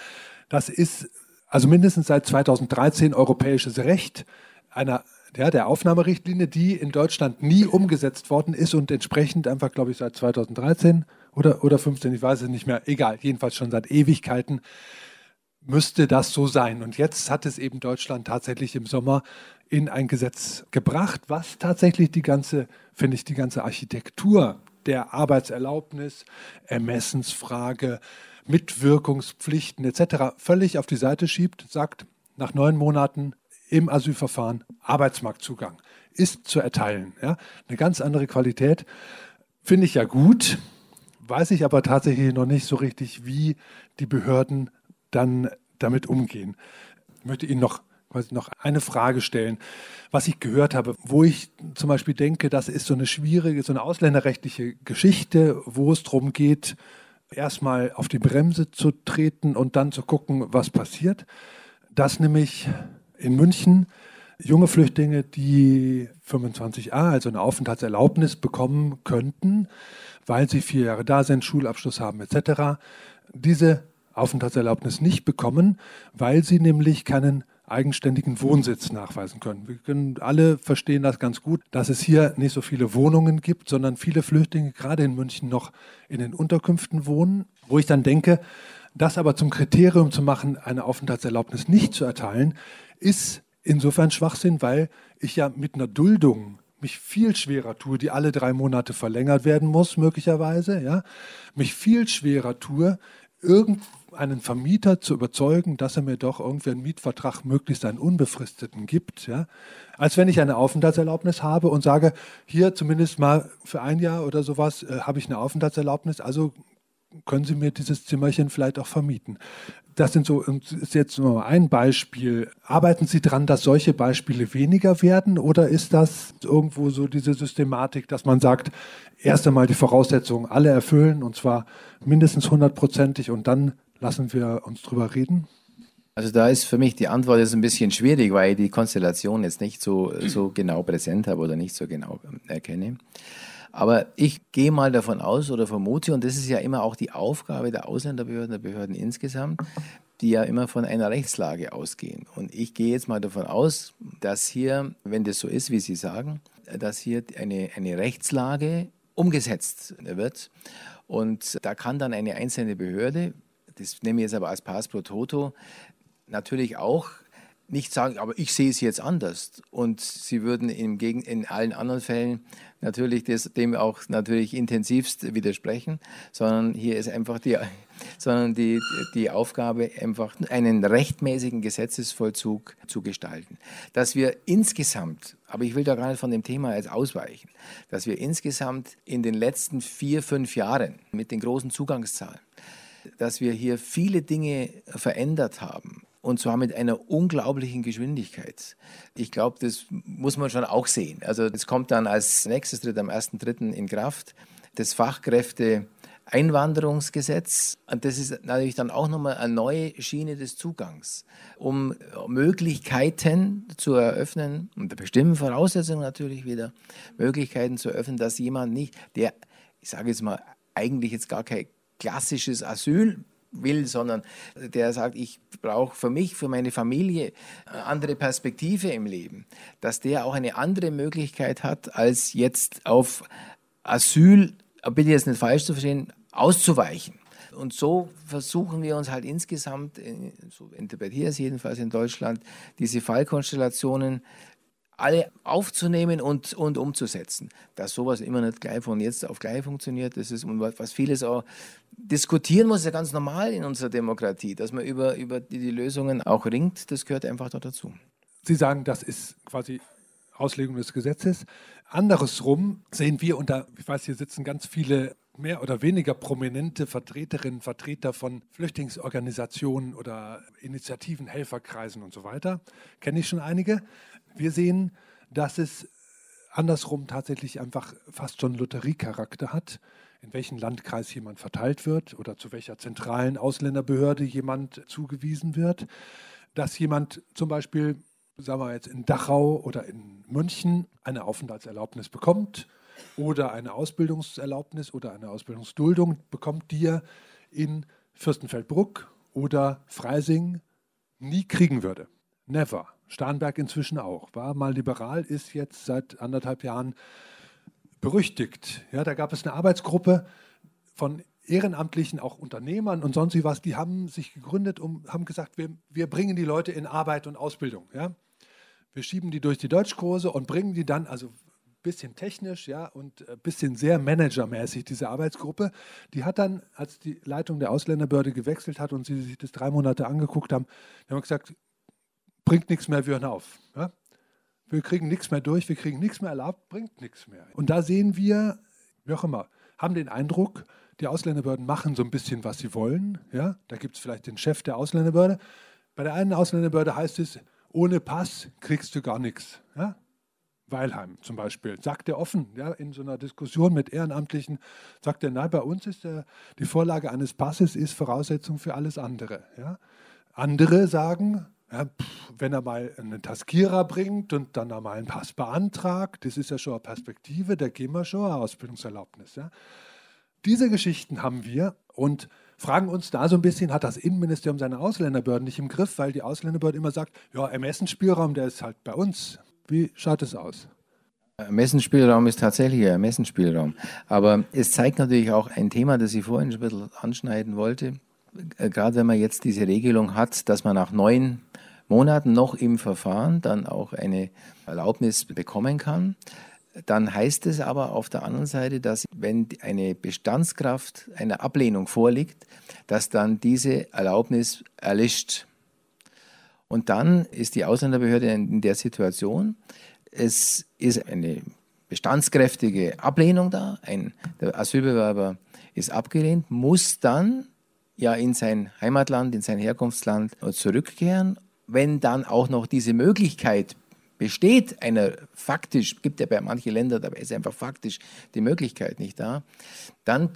das ist also mindestens seit 2013 europäisches Recht einer ja, der Aufnahmerichtlinie, die in Deutschland nie umgesetzt worden ist und entsprechend einfach, glaube ich, seit 2013 oder, oder 15, ich weiß es nicht mehr, egal, jedenfalls schon seit Ewigkeiten müsste das so sein. Und jetzt hat es eben Deutschland tatsächlich im Sommer in ein Gesetz gebracht, was tatsächlich die ganze, finde ich, die ganze Architektur der Arbeitserlaubnis, Ermessensfrage, Mitwirkungspflichten etc. völlig auf die Seite schiebt, sagt, nach neun Monaten im Asylverfahren Arbeitsmarktzugang ist zu erteilen. Ja? Eine ganz andere Qualität. Finde ich ja gut, weiß ich aber tatsächlich noch nicht so richtig, wie die Behörden dann damit umgehen. Ich möchte Ihnen noch, noch eine Frage stellen, was ich gehört habe, wo ich zum Beispiel denke, das ist so eine schwierige, so eine ausländerrechtliche Geschichte, wo es darum geht, erstmal auf die Bremse zu treten und dann zu gucken, was passiert. Dass nämlich in München junge Flüchtlinge, die 25a, also eine Aufenthaltserlaubnis bekommen könnten, weil sie vier Jahre da sind, Schulabschluss haben etc., diese Aufenthaltserlaubnis nicht bekommen, weil sie nämlich keinen eigenständigen Wohnsitz nachweisen können. Wir können alle verstehen das ganz gut, dass es hier nicht so viele Wohnungen gibt, sondern viele Flüchtlinge gerade in München noch in den Unterkünften wohnen, wo ich dann denke, das aber zum Kriterium zu machen, eine Aufenthaltserlaubnis nicht zu erteilen, ist insofern Schwachsinn, weil ich ja mit einer Duldung mich viel schwerer tue, die alle drei Monate verlängert werden muss, möglicherweise, ja, mich viel schwerer tue, irgendeinen Vermieter zu überzeugen, dass er mir doch irgendwie einen Mietvertrag möglichst einen unbefristeten gibt, ja, als wenn ich eine Aufenthaltserlaubnis habe und sage, hier zumindest mal für ein Jahr oder sowas äh, habe ich eine Aufenthaltserlaubnis, also können Sie mir dieses Zimmerchen vielleicht auch vermieten. Das sind so, ist jetzt nur ein Beispiel. Arbeiten Sie daran, dass solche Beispiele weniger werden oder ist das irgendwo so diese Systematik, dass man sagt, erst einmal die Voraussetzungen alle erfüllen und zwar mindestens hundertprozentig und dann lassen wir uns drüber reden? Also da ist für mich die Antwort jetzt ein bisschen schwierig, weil ich die Konstellation jetzt nicht so, so genau präsent habe oder nicht so genau erkenne. Aber ich gehe mal davon aus oder vermute, und das ist ja immer auch die Aufgabe der Ausländerbehörden, der Behörden insgesamt, die ja immer von einer Rechtslage ausgehen. Und ich gehe jetzt mal davon aus, dass hier, wenn das so ist, wie Sie sagen, dass hier eine, eine Rechtslage umgesetzt wird. Und da kann dann eine einzelne Behörde, das nehme ich jetzt aber als Pass pro Toto, natürlich auch nicht sagen, aber ich sehe es jetzt anders. Und sie würden im Gegen in allen anderen Fällen natürlich das, dem auch natürlich intensivst widersprechen, sondern hier ist einfach die, sondern die, die Aufgabe, einfach einen rechtmäßigen Gesetzesvollzug zu gestalten. Dass wir insgesamt, aber ich will da nicht von dem Thema jetzt ausweichen, dass wir insgesamt in den letzten vier, fünf Jahren mit den großen Zugangszahlen, dass wir hier viele Dinge verändert haben, und zwar mit einer unglaublichen Geschwindigkeit. Ich glaube, das muss man schon auch sehen. Also das kommt dann als nächstes tritt am 1.3. in Kraft das Fachkräfte Einwanderungsgesetz. Und das ist natürlich dann auch nochmal eine neue Schiene des Zugangs, um Möglichkeiten zu eröffnen, unter bestimmten Voraussetzungen natürlich wieder, Möglichkeiten zu eröffnen, dass jemand nicht, der, ich sage jetzt mal, eigentlich jetzt gar kein klassisches Asyl will, sondern der sagt, ich brauche für mich, für meine Familie eine andere Perspektive im Leben, dass der auch eine andere Möglichkeit hat, als jetzt auf Asyl, bitte jetzt nicht falsch zu verstehen, auszuweichen. Und so versuchen wir uns halt insgesamt, so interpretiere ich es jedenfalls in Deutschland, diese Fallkonstellationen alle aufzunehmen und, und umzusetzen. Dass sowas immer nicht gleich von jetzt auf gleich funktioniert, das ist, was vieles auch diskutieren muss, ist ja ganz normal in unserer Demokratie, dass man über, über die, die Lösungen auch ringt, das gehört einfach dazu. Sie sagen, das ist quasi Auslegung des Gesetzes. Andersrum sehen wir, und da, ich weiß, hier sitzen ganz viele mehr oder weniger prominente Vertreterinnen, Vertreter von Flüchtlingsorganisationen oder Initiativen, Helferkreisen und so weiter. Kenne ich schon einige. Wir sehen, dass es andersrum tatsächlich einfach fast schon Lotteriecharakter hat, in welchen Landkreis jemand verteilt wird oder zu welcher zentralen Ausländerbehörde jemand zugewiesen wird. Dass jemand zum Beispiel, sagen wir jetzt in Dachau oder in München, eine Aufenthaltserlaubnis bekommt oder eine Ausbildungserlaubnis oder eine Ausbildungsduldung bekommt, die er in Fürstenfeldbruck oder Freising nie kriegen würde. Never. Starnberg inzwischen auch. War mal liberal, ist jetzt seit anderthalb Jahren berüchtigt. Ja, da gab es eine Arbeitsgruppe von Ehrenamtlichen, auch Unternehmern und sonst was, die haben sich gegründet und haben gesagt, wir, wir bringen die Leute in Arbeit und Ausbildung. Ja? Wir schieben die durch die Deutschkurse und bringen die dann, also ein bisschen technisch, ja, und ein bisschen sehr managermäßig, diese Arbeitsgruppe. Die hat dann, als die Leitung der Ausländerbehörde gewechselt hat und sie sich das drei Monate angeguckt haben, haben gesagt, bringt nichts mehr, wir hören auf. Ja? Wir kriegen nichts mehr durch, wir kriegen nichts mehr erlaubt, bringt nichts mehr. Und da sehen wir, wie auch immer, haben den Eindruck, die Ausländerbehörden machen so ein bisschen, was sie wollen. Ja? Da gibt es vielleicht den Chef der Ausländerbehörde. Bei der einen Ausländerbehörde heißt es, ohne Pass kriegst du gar nichts. Ja? Weilheim zum Beispiel, sagt er offen, ja, in so einer Diskussion mit Ehrenamtlichen, sagt er, nein, bei uns ist der, die Vorlage eines Passes ist Voraussetzung für alles andere. Ja. Andere sagen, ja, wenn er mal einen Taskierer bringt und dann einmal einen Pass beantragt, das ist ja schon eine Perspektive, da gehen wir schon eine Ausbildungserlaubnis. Ja. Diese Geschichten haben wir und fragen uns da so ein bisschen, hat das Innenministerium seine Ausländerbehörden nicht im Griff, weil die Ausländerbehörde immer sagt, ja, Ermessensspielraum, der ist halt bei uns. Wie schaut es aus? Ermessensspielraum ist tatsächlich ein Ermessensspielraum. Aber es zeigt natürlich auch ein Thema, das ich vorhin schon ein bisschen anschneiden wollte. Äh, gerade wenn man jetzt diese Regelung hat, dass man nach neun Monaten noch im Verfahren dann auch eine Erlaubnis bekommen kann, dann heißt es aber auf der anderen Seite, dass wenn eine Bestandskraft einer Ablehnung vorliegt, dass dann diese Erlaubnis erlischt. Und dann ist die Ausländerbehörde in der Situation, es ist eine bestandskräftige Ablehnung da, ein, der Asylbewerber ist abgelehnt, muss dann ja in sein Heimatland, in sein Herkunftsland zurückkehren. Wenn dann auch noch diese Möglichkeit besteht einer faktisch, gibt ja bei manchen Ländern, dabei ist einfach faktisch die Möglichkeit nicht da, dann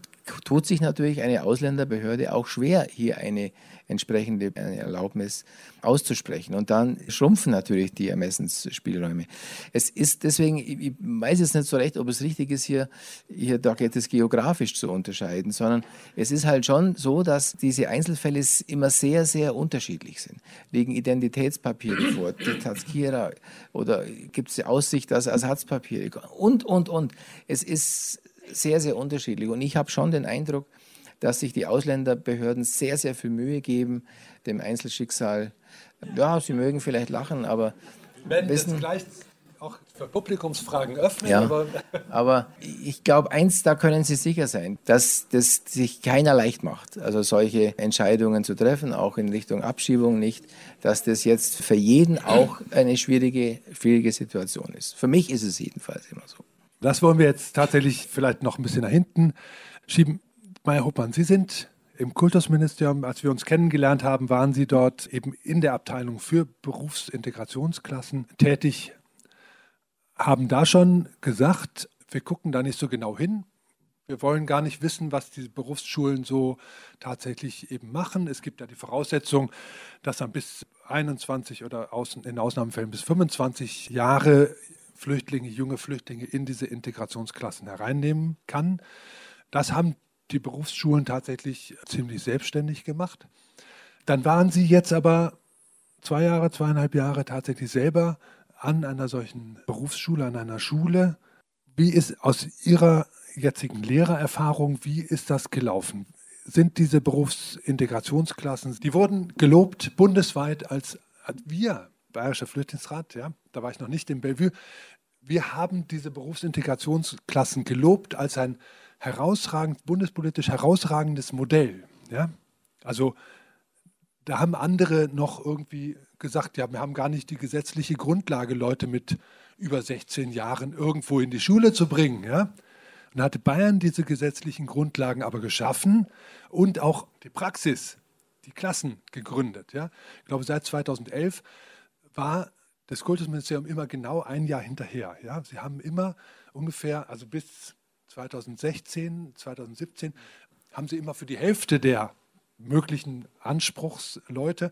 tut sich natürlich eine Ausländerbehörde auch schwer, hier eine entsprechende Erlaubnis auszusprechen. Und dann schrumpfen natürlich die Ermessensspielräume. Es ist deswegen, ich weiß jetzt nicht so recht, ob es richtig ist, hier, hier da geht geografisch zu unterscheiden, sondern es ist halt schon so, dass diese Einzelfälle immer sehr, sehr unterschiedlich sind. Liegen Identitätspapiere vor, die Tazkira oder gibt es die Aussicht, dass Ersatzpapiere und, und, und. Es ist sehr, sehr unterschiedlich. Und ich habe schon den Eindruck, dass sich die Ausländerbehörden sehr, sehr viel Mühe geben, dem Einzelschicksal. Ja, sie mögen vielleicht lachen, aber. Wenn wissen, gleich auch für Publikumsfragen öffnen. Ja, aber, aber ich glaube, eins, da können Sie sicher sein, dass das sich keiner leicht macht. Also solche Entscheidungen zu treffen, auch in Richtung Abschiebung nicht, dass das jetzt für jeden auch eine schwierige, schwierige Situation ist. Für mich ist es jedenfalls immer so. Das wollen wir jetzt tatsächlich vielleicht noch ein bisschen nach hinten schieben. Meier Hoppmann, Sie sind im Kultusministerium, als wir uns kennengelernt haben, waren Sie dort eben in der Abteilung für Berufsintegrationsklassen tätig, haben da schon gesagt, wir gucken da nicht so genau hin. Wir wollen gar nicht wissen, was diese Berufsschulen so tatsächlich eben machen. Es gibt ja die Voraussetzung, dass man bis 21 oder in Ausnahmefällen bis 25 Jahre Flüchtlinge, junge Flüchtlinge in diese Integrationsklassen hereinnehmen kann. Das haben die Berufsschulen tatsächlich ziemlich selbstständig gemacht. Dann waren sie jetzt aber zwei Jahre, zweieinhalb Jahre tatsächlich selber an einer solchen Berufsschule, an einer Schule. Wie ist aus Ihrer jetzigen Lehrererfahrung, wie ist das gelaufen? Sind diese Berufsintegrationsklassen, die wurden gelobt bundesweit als wir Bayerischer Flüchtlingsrat, ja, da war ich noch nicht im Bellevue. Wir haben diese Berufsintegrationsklassen gelobt als ein herausragend, bundespolitisch herausragendes Modell. Ja? Also da haben andere noch irgendwie gesagt, ja, wir haben gar nicht die gesetzliche Grundlage, Leute mit über 16 Jahren irgendwo in die Schule zu bringen. Ja? Und hatte Bayern diese gesetzlichen Grundlagen aber geschaffen und auch die Praxis, die Klassen gegründet. Ja? Ich glaube, seit 2011 war das Kultusministerium immer genau ein Jahr hinterher. Ja? Sie haben immer ungefähr, also bis 2016, 2017, haben sie immer für die Hälfte der möglichen Anspruchsleute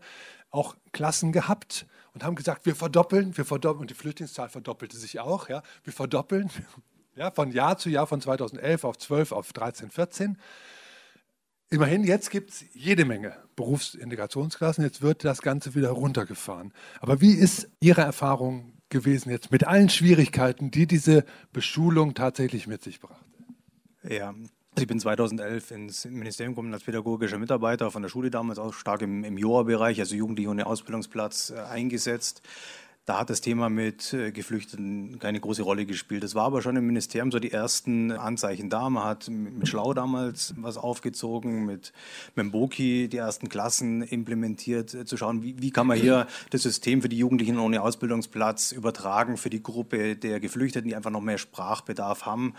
auch Klassen gehabt und haben gesagt, wir verdoppeln, wir verdoppeln, und die Flüchtlingszahl verdoppelte sich auch, ja, wir verdoppeln, ja, von Jahr zu Jahr, von 2011 auf 12 auf 13, 14. Immerhin, jetzt gibt es jede Menge Berufsintegrationsklassen. Jetzt wird das Ganze wieder runtergefahren. Aber wie ist Ihre Erfahrung gewesen jetzt mit allen Schwierigkeiten, die diese Beschulung tatsächlich mit sich brachte? Ja, also ich bin 2011 ins Ministerium gekommen als pädagogischer Mitarbeiter von der Schule damals auch stark im, im JOA-Bereich, also Jugendliche ohne Ausbildungsplatz, äh, eingesetzt da hat das Thema mit äh, Geflüchteten keine große Rolle gespielt. Es war aber schon im Ministerium so die ersten Anzeichen da. Man hat mit Schlau damals was aufgezogen, mit Memboki die ersten Klassen implementiert, äh, zu schauen, wie, wie kann man hier das System für die Jugendlichen ohne Ausbildungsplatz übertragen für die Gruppe der Geflüchteten, die einfach noch mehr Sprachbedarf haben,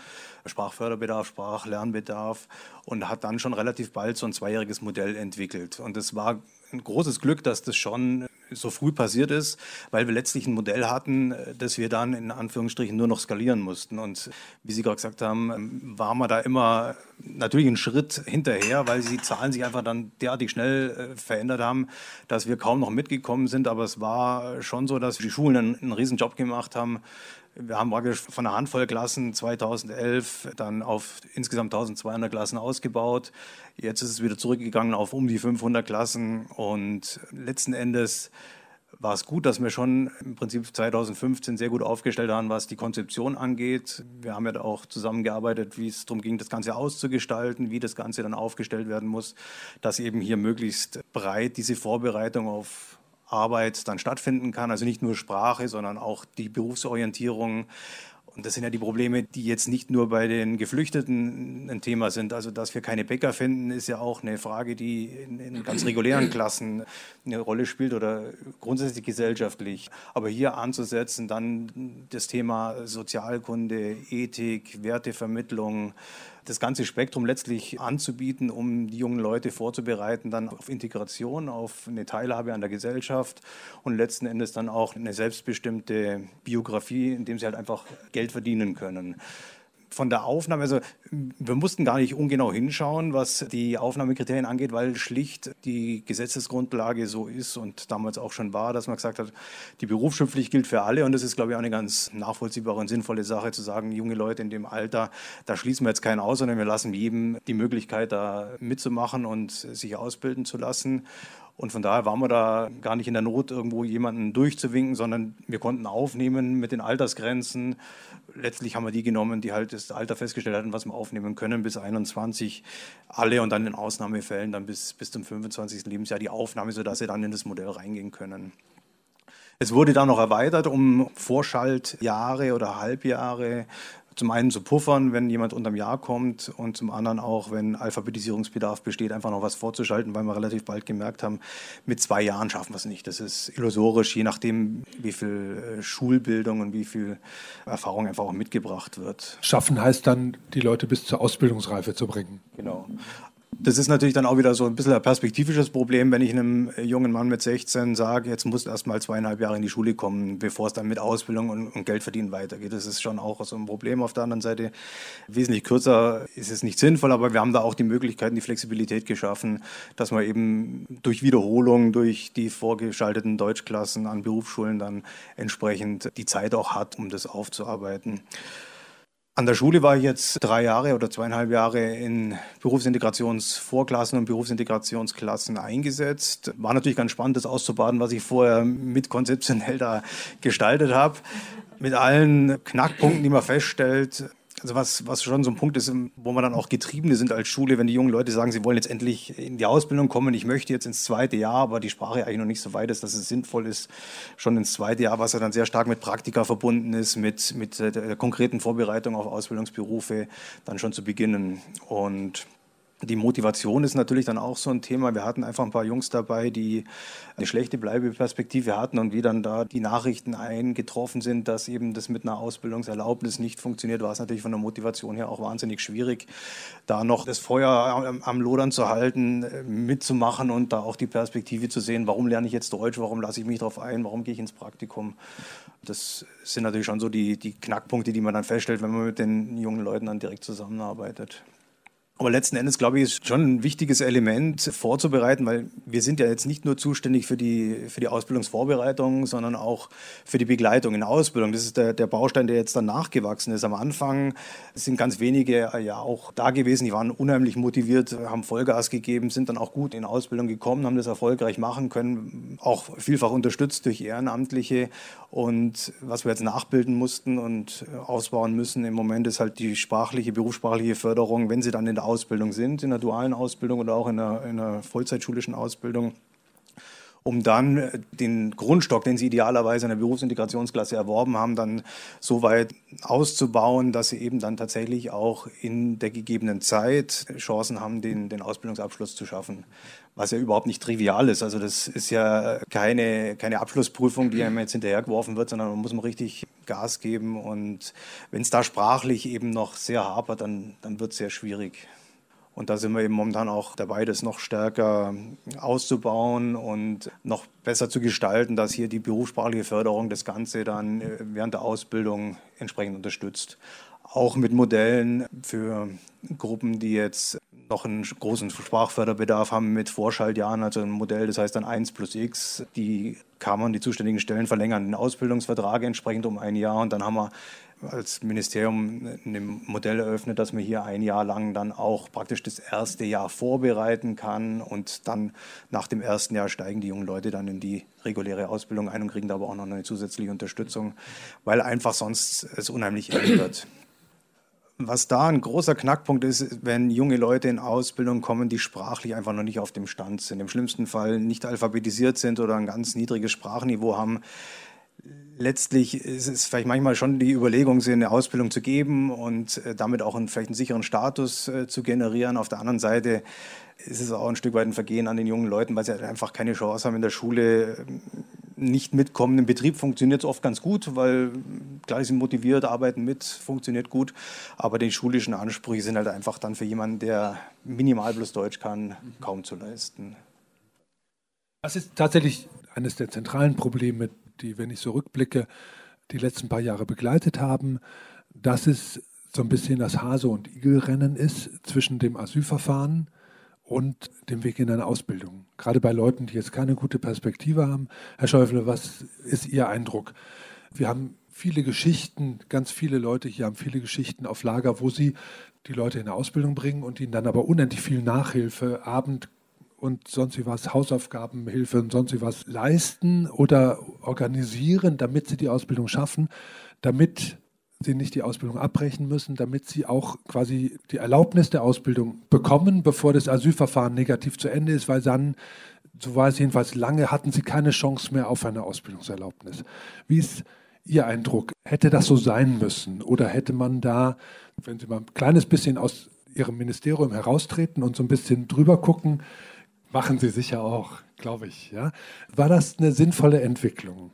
Sprachförderbedarf, Sprachlernbedarf und hat dann schon relativ bald so ein zweijähriges Modell entwickelt. Und es war ein großes Glück, dass das schon so früh passiert ist, weil wir letztlich ein Modell hatten, das wir dann in Anführungsstrichen nur noch skalieren mussten. Und wie Sie gerade gesagt haben, waren wir da immer natürlich einen Schritt hinterher, weil die Zahlen sich einfach dann derartig schnell äh, verändert haben, dass wir kaum noch mitgekommen sind. Aber es war schon so, dass die Schulen einen, einen riesen Job gemacht haben, wir haben praktisch von einer Handvoll Klassen 2011 dann auf insgesamt 1200 Klassen ausgebaut. Jetzt ist es wieder zurückgegangen auf um die 500 Klassen und letzten Endes war es gut, dass wir schon im Prinzip 2015 sehr gut aufgestellt waren, was die Konzeption angeht. Wir haben ja auch zusammengearbeitet, wie es darum ging, das Ganze auszugestalten, wie das Ganze dann aufgestellt werden muss, dass eben hier möglichst breit diese Vorbereitung auf Arbeit dann stattfinden kann. Also nicht nur Sprache, sondern auch die Berufsorientierung. Und das sind ja die Probleme, die jetzt nicht nur bei den Geflüchteten ein Thema sind. Also, dass wir keine Bäcker finden, ist ja auch eine Frage, die in, in ganz regulären Klassen eine Rolle spielt oder grundsätzlich gesellschaftlich. Aber hier anzusetzen, dann das Thema Sozialkunde, Ethik, Wertevermittlung, das ganze Spektrum letztlich anzubieten, um die jungen Leute vorzubereiten, dann auf Integration, auf eine Teilhabe an der Gesellschaft und letzten Endes dann auch eine selbstbestimmte Biografie, indem sie halt einfach Geld verdienen können von der Aufnahme, also wir mussten gar nicht ungenau hinschauen, was die Aufnahmekriterien angeht, weil schlicht die Gesetzesgrundlage so ist und damals auch schon war, dass man gesagt hat, die Berufsschulpflicht gilt für alle und das ist, glaube ich, auch eine ganz nachvollziehbare und sinnvolle Sache zu sagen, junge Leute in dem Alter, da schließen wir jetzt keinen aus, sondern wir lassen jedem die Möglichkeit, da mitzumachen und sich ausbilden zu lassen. Und von daher waren wir da gar nicht in der Not, irgendwo jemanden durchzuwinken, sondern wir konnten aufnehmen mit den Altersgrenzen. Letztlich haben wir die genommen, die halt das Alter festgestellt hatten, was wir aufnehmen können, bis 21 alle und dann in Ausnahmefällen dann bis, bis zum 25. Lebensjahr die Aufnahme, sodass sie dann in das Modell reingehen können. Es wurde dann noch erweitert um Vorschaltjahre oder Halbjahre zum einen zu puffern, wenn jemand unterm Jahr kommt und zum anderen auch, wenn Alphabetisierungsbedarf besteht, einfach noch was vorzuschalten, weil wir relativ bald gemerkt haben, mit zwei Jahren schaffen wir es nicht. Das ist illusorisch, je nachdem, wie viel äh, Schulbildung und wie viel Erfahrung einfach auch mitgebracht wird. Schaffen heißt dann, die Leute bis zur Ausbildungsreife zu bringen. Genau. Das ist natürlich dann auch wieder so ein bisschen ein perspektivisches Problem, wenn ich einem jungen Mann mit 16 sage, jetzt muss erst mal zweieinhalb Jahre in die Schule kommen, bevor es dann mit Ausbildung und, und Geldverdienen weitergeht. Das ist schon auch so ein Problem. Auf der anderen Seite, wesentlich kürzer ist es nicht sinnvoll, aber wir haben da auch die Möglichkeiten, die Flexibilität geschaffen, dass man eben durch Wiederholung, durch die vorgeschalteten Deutschklassen an Berufsschulen dann entsprechend die Zeit auch hat, um das aufzuarbeiten. An der Schule war ich jetzt drei Jahre oder zweieinhalb Jahre in Berufsintegrationsvorklassen und Berufsintegrationsklassen eingesetzt. War natürlich ganz spannend, das auszubaden, was ich vorher mit konzeptionell da gestaltet habe. Mit allen Knackpunkten, die man feststellt, also was, was schon so ein Punkt ist, wo man dann auch Getriebene sind als Schule, wenn die jungen Leute sagen, sie wollen jetzt endlich in die Ausbildung kommen, ich möchte jetzt ins zweite Jahr, aber die Sprache eigentlich noch nicht so weit ist, dass es sinnvoll ist, schon ins zweite Jahr, was ja dann sehr stark mit Praktika verbunden ist, mit, mit der konkreten Vorbereitung auf Ausbildungsberufe, dann schon zu beginnen. Und die Motivation ist natürlich dann auch so ein Thema. Wir hatten einfach ein paar Jungs dabei, die eine schlechte Bleibeperspektive hatten und wie dann da die Nachrichten eingetroffen sind, dass eben das mit einer Ausbildungserlaubnis nicht funktioniert, war es natürlich von der Motivation her auch wahnsinnig schwierig, da noch das Feuer am, Lodern zu halten, mitzumachen und da auch die Perspektive zu sehen, warum lerne ich jetzt Deutsch, warum lasse ich mich darauf ein, warum gehe ich ins Praktikum. Das sind natürlich schon so die, die Knackpunkte, die man dann feststellt, wenn man mit den jungen Leuten dann direkt zusammenarbeitet. Aber letzten Endes, glaube ich, ist schon ein wichtiges Element vorzubereiten, weil wir sind ja jetzt nicht nur zuständig für die, für die Ausbildungsvorbereitung, sondern auch für die Begleitung in Ausbildung. Das ist der, der Baustein, der jetzt dann nachgewachsen ist. Am Anfang sind ganz wenige ja auch da gewesen, die waren unheimlich motiviert, haben Vollgas gegeben, sind dann auch gut in Ausbildung gekommen, haben das erfolgreich machen können, auch vielfach unterstützt durch Ehrenamtliche. Und was wir jetzt nachbilden mussten und ausbauen müssen im Moment ist halt die sprachliche, berufssprachliche Förderung, wenn sie dann in der Ausbildung sind, in der dualen Ausbildung oder auch in der, in der vollzeitschulischen Ausbildung, um dann den Grundstock, den sie idealerweise in der Berufsintegrationsklasse erworben haben, dann so weit auszubauen, dass sie eben dann tatsächlich auch in der gegebenen Zeit Chancen haben, den, den Ausbildungsabschluss zu schaffen. Was ja überhaupt nicht trivial ist. Also das ist ja keine, keine Abschlussprüfung, die einem jetzt hinterhergeworfen wird, sondern man muss man richtig Gas geben. Und wenn es da sprachlich eben noch sehr hapert, dann, dann wird es sehr schwierig. Und da sind wir eben momentan auch dabei, das noch stärker auszubauen und noch besser zu gestalten, dass hier die berufssprachliche Förderung das Ganze dann äh, während der Ausbildung entsprechend unterstützt. Auch mit Modellen für Gruppen, die jetzt noch einen großen Sprachförderbedarf haben mit Vorschaltjahren, also ein Modell, das heißt dann 1 plus X. Die Kammern, die zuständigen Stellen verlängern den Ausbildungsvertrag entsprechend um ein Jahr und dann haben wir als Ministerium ein Modell eröffnet, dass man hier ein Jahr lang dann auch praktisch das erste Jahr vorbereiten kann und dann nach dem ersten Jahr steigen die jungen Leute dann in die reguläre Ausbildung ein und kriegen da aber auch noch eine zusätzliche Unterstützung, weil einfach sonst es unheimlich eng wird. Was da ein großer Knackpunkt ist, wenn junge Leute in Ausbildung kommen, die sprachlich einfach noch nicht auf dem Stand sind, im schlimmsten Fall nicht alphabetisiert sind oder ein ganz niedriges Sprachniveau haben, letztlich ist es vielleicht manchmal schon die Überlegung, sie eine Ausbildung zu geben und äh, damit auch einen, vielleicht einen sicheren Status äh, zu generieren. Auf der anderen Seite ist es auch ein Stück weit ein Vergehen an den jungen Leuten, weil sie halt einfach keine Chance haben in der Schule ähm, nicht mitkommen. Im Betrieb funktioniert es oft ganz gut, weil die sind motiviert, arbeiten mit, funktioniert gut. Aber die schulischen Ansprüche sind halt einfach dann für jemanden, der minimal bloß Deutsch kann, kaum zu leisten. Das ist tatsächlich eines der zentralen Probleme die, wenn ich so rückblicke, die letzten paar Jahre begleitet haben, dass es so ein bisschen das Hase- und Igelrennen ist zwischen dem Asylverfahren und dem Weg in eine Ausbildung. Gerade bei Leuten, die jetzt keine gute Perspektive haben. Herr Schäufele, was ist Ihr Eindruck? Wir haben viele Geschichten, ganz viele Leute hier haben viele Geschichten auf Lager, wo sie die Leute in eine Ausbildung bringen und ihnen dann aber unendlich viel Nachhilfe, Abend, und sonst wie was, Hausaufgabenhilfe und sonst wie was leisten oder organisieren, damit sie die Ausbildung schaffen, damit sie nicht die Ausbildung abbrechen müssen, damit sie auch quasi die Erlaubnis der Ausbildung bekommen, bevor das Asylverfahren negativ zu Ende ist, weil dann, so war es jedenfalls lange, hatten sie keine Chance mehr auf eine Ausbildungserlaubnis. Wie ist Ihr Eindruck? Hätte das so sein müssen oder hätte man da, wenn Sie mal ein kleines bisschen aus Ihrem Ministerium heraustreten und so ein bisschen drüber gucken, Machen Sie sicher auch, glaube ich. Ja? War das eine sinnvolle Entwicklung?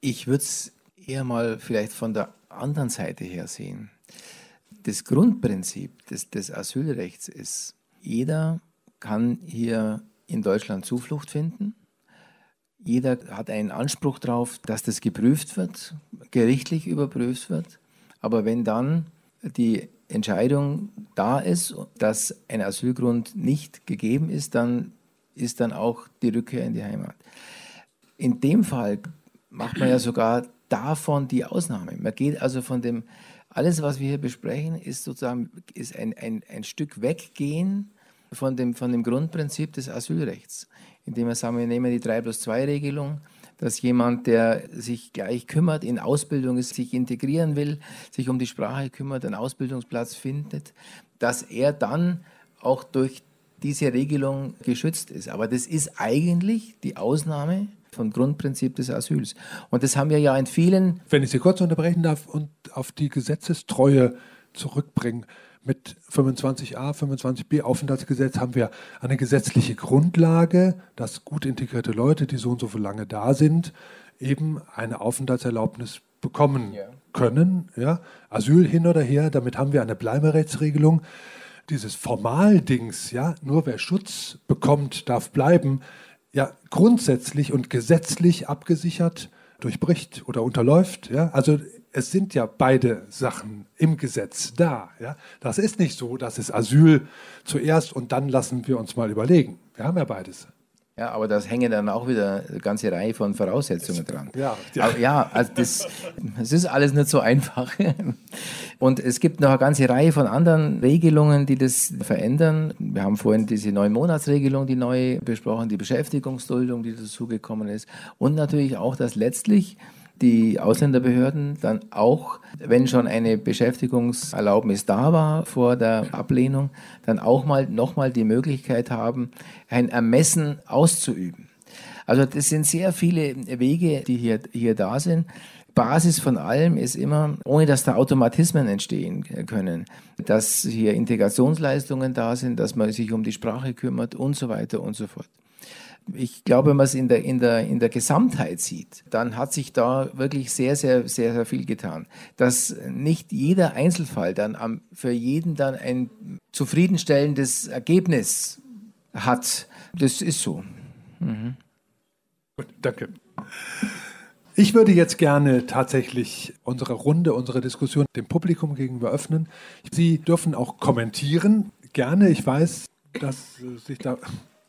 Ich würde es eher mal vielleicht von der anderen Seite her sehen. Das Grundprinzip des, des Asylrechts ist, jeder kann hier in Deutschland Zuflucht finden. Jeder hat einen Anspruch darauf, dass das geprüft wird, gerichtlich überprüft wird. Aber wenn dann die Entscheidung da ist, dass ein Asylgrund nicht gegeben ist, dann ist dann auch die Rückkehr in die Heimat. In dem Fall macht man ja sogar davon die Ausnahme. Man geht also von dem, alles, was wir hier besprechen, ist sozusagen ist ein, ein, ein Stück weggehen von dem, von dem Grundprinzip des Asylrechts, indem wir sagen, wir nehmen die 3 plus 2 Regelung dass jemand, der sich gleich kümmert, in Ausbildung ist, sich integrieren will, sich um die Sprache kümmert, einen Ausbildungsplatz findet, dass er dann auch durch diese Regelung geschützt ist. Aber das ist eigentlich die Ausnahme vom Grundprinzip des Asyls. Und das haben wir ja in vielen. Wenn ich Sie kurz unterbrechen darf und auf die Gesetzestreue zurückbringen mit 25a, 25b Aufenthaltsgesetz haben wir eine gesetzliche Grundlage, dass gut integrierte Leute, die so und so lange da sind, eben eine Aufenthaltserlaubnis bekommen ja. können. Ja? Asyl hin oder her, damit haben wir eine Bleiberechtsregelung. Dieses Formaldings, ja, nur wer Schutz bekommt, darf bleiben, ja, grundsätzlich und gesetzlich abgesichert durchbricht oder unterläuft. Ja? Also es sind ja beide Sachen im Gesetz da. Ja? Das ist nicht so, dass es Asyl zuerst und dann lassen wir uns mal überlegen. Wir haben ja beides. Ja, aber das hängen dann auch wieder eine ganze Reihe von Voraussetzungen dran. Ja, ja. Ja also das, das ist alles nicht so einfach. Und es gibt noch eine ganze Reihe von anderen Regelungen, die das verändern. Wir haben vorhin diese neun Monatsregelung, die neu besprochen, die Beschäftigungsduldung, die dazugekommen ist. Und natürlich auch, dass letztlich die Ausländerbehörden dann auch, wenn schon eine Beschäftigungserlaubnis da war vor der Ablehnung, dann auch mal nochmal die Möglichkeit haben, ein Ermessen auszuüben. Also das sind sehr viele Wege, die hier, hier da sind. Basis von allem ist immer, ohne dass da Automatismen entstehen können, dass hier Integrationsleistungen da sind, dass man sich um die Sprache kümmert und so weiter und so fort ich glaube, wenn man es in der, in, der, in der Gesamtheit sieht, dann hat sich da wirklich sehr, sehr, sehr, sehr viel getan. Dass nicht jeder Einzelfall dann am, für jeden dann ein zufriedenstellendes Ergebnis hat, das ist so. Mhm. Gut, danke. Ich würde jetzt gerne tatsächlich unsere Runde, unsere Diskussion dem Publikum gegenüber öffnen. Sie dürfen auch kommentieren, gerne. Ich weiß, dass sich da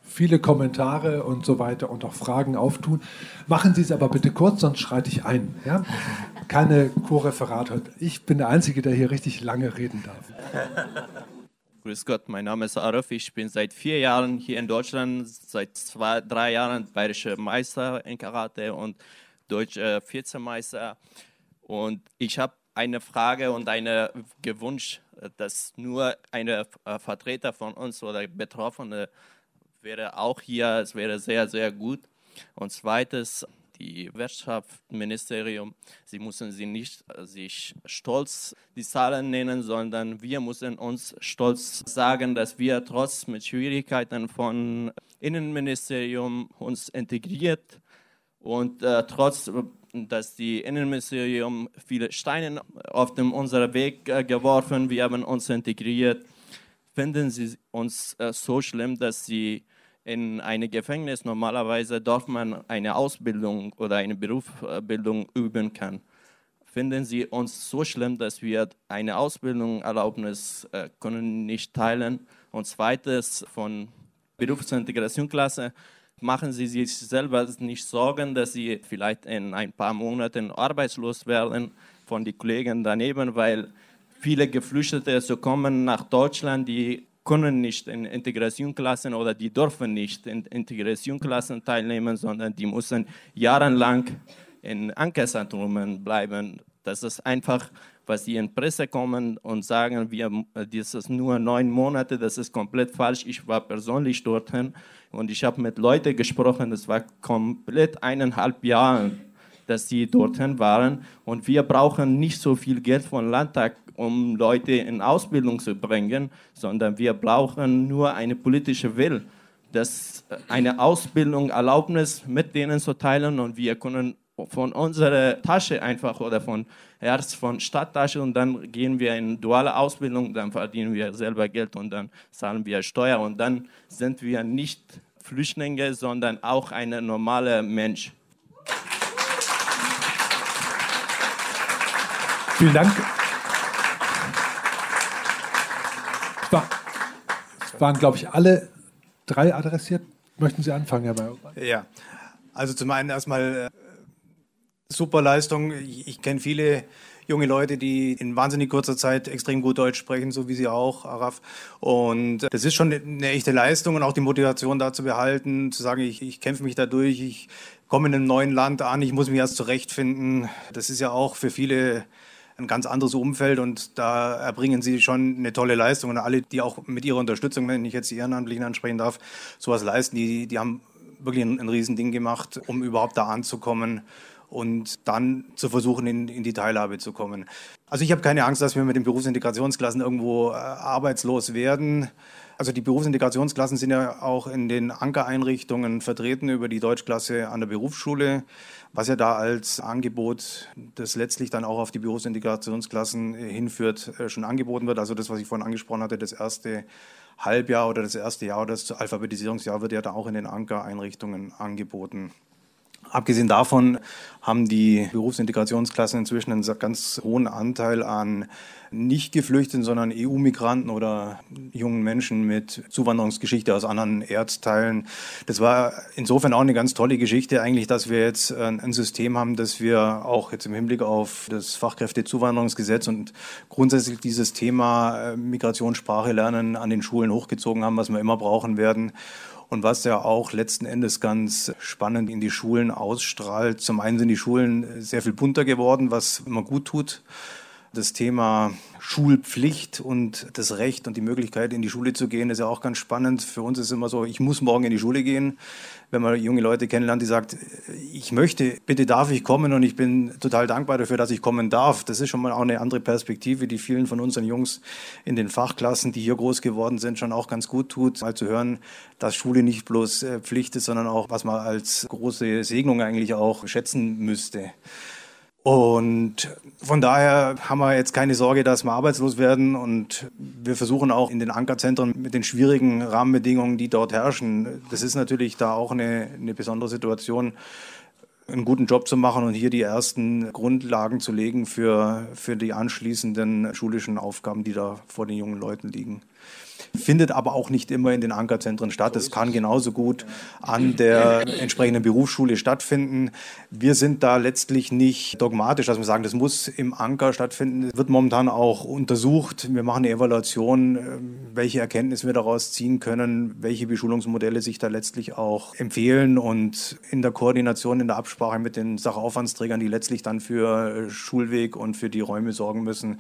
viele Kommentare und so weiter und auch Fragen auftun. Machen Sie es aber bitte kurz, sonst schreite ich ein. Ja? Keine Co-Referate. Ich bin der Einzige, der hier richtig lange reden darf. Grüß Gott, mein Name ist Arif. Ich bin seit vier Jahren hier in Deutschland, seit zwei, drei Jahren bayerischer Meister in Karate und deutscher Vizemeister. Und ich habe eine Frage und einen Gewunsch, dass nur ein äh, Vertreter von uns oder Betroffene wäre auch hier, es wäre sehr, sehr gut. Und zweites, die Wirtschaftsministerium, sie müssen sie nicht sich stolz die Zahlen nennen, sondern wir müssen uns stolz sagen, dass wir trotz mit Schwierigkeiten von Innenministerium uns integriert und äh, trotz dass die Innenministerium viele Steine auf dem unseren Weg äh, geworfen, wir haben uns integriert. Finden Sie uns äh, so schlimm, dass Sie in einem Gefängnis normalerweise darf man eine Ausbildung oder eine Berufsbildung üben kann. Finden Sie uns so schlimm, dass wir eine Ausbildungserlaubnis äh, können nicht teilen? Und zweitens von Berufsintegrationsklasse machen Sie sich selber nicht Sorgen, dass Sie vielleicht in ein paar Monaten arbeitslos werden von den Kollegen daneben, weil viele Geflüchtete so kommen nach Deutschland, die können nicht in Integrationsklassen oder die dürfen nicht in Integrationsklassen teilnehmen, sondern die müssen jahrelang in Ankerzentren bleiben. Das ist einfach, was die in Presse kommen und sagen, wir, das ist nur neun Monate, das ist komplett falsch. Ich war persönlich dorthin und ich habe mit Leuten gesprochen, das war komplett eineinhalb Jahre, dass sie dorthin waren. Und wir brauchen nicht so viel Geld vom Landtag um Leute in Ausbildung zu bringen, sondern wir brauchen nur eine politische Will, dass eine Ausbildung Erlaubnis mit denen zu teilen und wir können von unserer Tasche einfach oder von erst von Stadttasche und dann gehen wir in duale Ausbildung, dann verdienen wir selber Geld und dann zahlen wir Steuer und dann sind wir nicht Flüchtlinge, sondern auch ein normaler Mensch. Vielen Dank. Es, war, es waren, glaube ich, alle drei adressiert. Möchten Sie anfangen, Herr Mayer? Ja, also zum einen erstmal äh, super Leistung. Ich, ich kenne viele junge Leute, die in wahnsinnig kurzer Zeit extrem gut Deutsch sprechen, so wie Sie auch, Araf. Und das ist schon eine echte Leistung und auch die Motivation da zu behalten, zu sagen, ich, ich kämpfe mich da durch, ich komme in einem neuen Land an, ich muss mich erst zurechtfinden. Das ist ja auch für viele ein ganz anderes Umfeld und da erbringen sie schon eine tolle Leistung. Und alle, die auch mit ihrer Unterstützung, wenn ich jetzt die Ehrenamtlichen ansprechen darf, sowas leisten, die, die haben wirklich ein, ein Riesending gemacht, um überhaupt da anzukommen und dann zu versuchen, in, in die Teilhabe zu kommen. Also ich habe keine Angst, dass wir mit den Berufsintegrationsklassen irgendwo äh, arbeitslos werden. Also die Berufsintegrationsklassen sind ja auch in den Ankereinrichtungen vertreten über die Deutschklasse an der Berufsschule, was ja da als Angebot, das letztlich dann auch auf die Berufsintegrationsklassen hinführt, äh, schon angeboten wird. Also das, was ich vorhin angesprochen hatte, das erste Halbjahr oder das erste Jahr oder das Alphabetisierungsjahr wird ja da auch in den Ankereinrichtungen angeboten. Abgesehen davon haben die Berufsintegrationsklassen inzwischen einen ganz hohen Anteil an nicht Geflüchteten, sondern EU-Migranten oder jungen Menschen mit Zuwanderungsgeschichte aus anderen Erdteilen. Das war insofern auch eine ganz tolle Geschichte eigentlich, dass wir jetzt ein System haben, dass wir auch jetzt im Hinblick auf das Fachkräftezuwanderungsgesetz und grundsätzlich dieses Thema äh, Migrationssprache lernen an den Schulen hochgezogen haben, was wir immer brauchen werden. Und was ja auch letzten Endes ganz spannend in die Schulen ausstrahlt. Zum einen sind die Schulen sehr viel bunter geworden, was immer gut tut. Das Thema Schulpflicht und das Recht und die Möglichkeit, in die Schule zu gehen, ist ja auch ganz spannend. Für uns ist immer so, ich muss morgen in die Schule gehen. Wenn man junge Leute kennenlernt, die sagt, ich möchte, bitte darf ich kommen und ich bin total dankbar dafür, dass ich kommen darf. Das ist schon mal auch eine andere Perspektive, die vielen von unseren Jungs in den Fachklassen, die hier groß geworden sind, schon auch ganz gut tut, mal zu hören, dass Schule nicht bloß äh, Pflicht ist, sondern auch, was man als große Segnung eigentlich auch schätzen müsste. Und von daher haben wir jetzt keine Sorge, dass wir arbeitslos werden. Und wir versuchen auch in den Ankerzentren mit den schwierigen Rahmenbedingungen, die dort herrschen, das ist natürlich da auch eine, eine besondere Situation, einen guten Job zu machen und hier die ersten Grundlagen zu legen für, für die anschließenden schulischen Aufgaben, die da vor den jungen Leuten liegen findet aber auch nicht immer in den Ankerzentren statt. Es kann genauso gut an der entsprechenden Berufsschule stattfinden. Wir sind da letztlich nicht dogmatisch, dass wir sagen, das muss im Anker stattfinden. Es wird momentan auch untersucht. Wir machen eine Evaluation, äh, welche Erkenntnisse wir daraus ziehen können, welche Beschulungsmodelle sich da letztlich auch empfehlen und in der Koordination, in der Absprache mit den Sachaufwandsträgern, die letztlich dann für Schulweg und für die Räume sorgen müssen,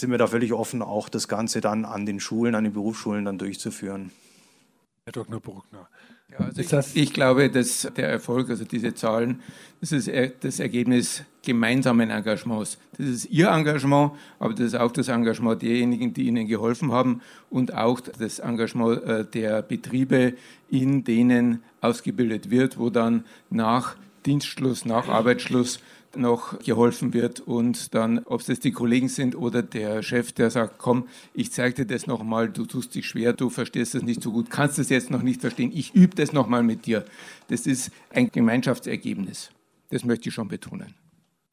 sind wir da völlig offen, auch das Ganze dann an den Schulen, an den Berufsschulen dann durchzuführen. Herr Dr. Bruckner. Ja, also ich, ich, glaube, dass der Erfolg, also diese Zahlen, das ist das Ergebnis gemeinsamen Engagements. Das ist Ihr Engagement, aber das ist auch das Engagement derjenigen, die Ihnen geholfen haben und auch das Engagement äh, der Betriebe, in denen ausgebildet wird, wo dann nach Dienstschluss, nach Arbeitsschluss noch geholfen wird und dann, ob es die Kollegen sind oder der Chef, der sagt, komm, ich zeige dir das nochmal, du tust dich schwer, du verstehst das nicht so gut, kannst das jetzt noch nicht verstehen, ich übe das nochmal mit dir. Das ist ein Gemeinschaftsergebnis. Das möchte ich schon betonen.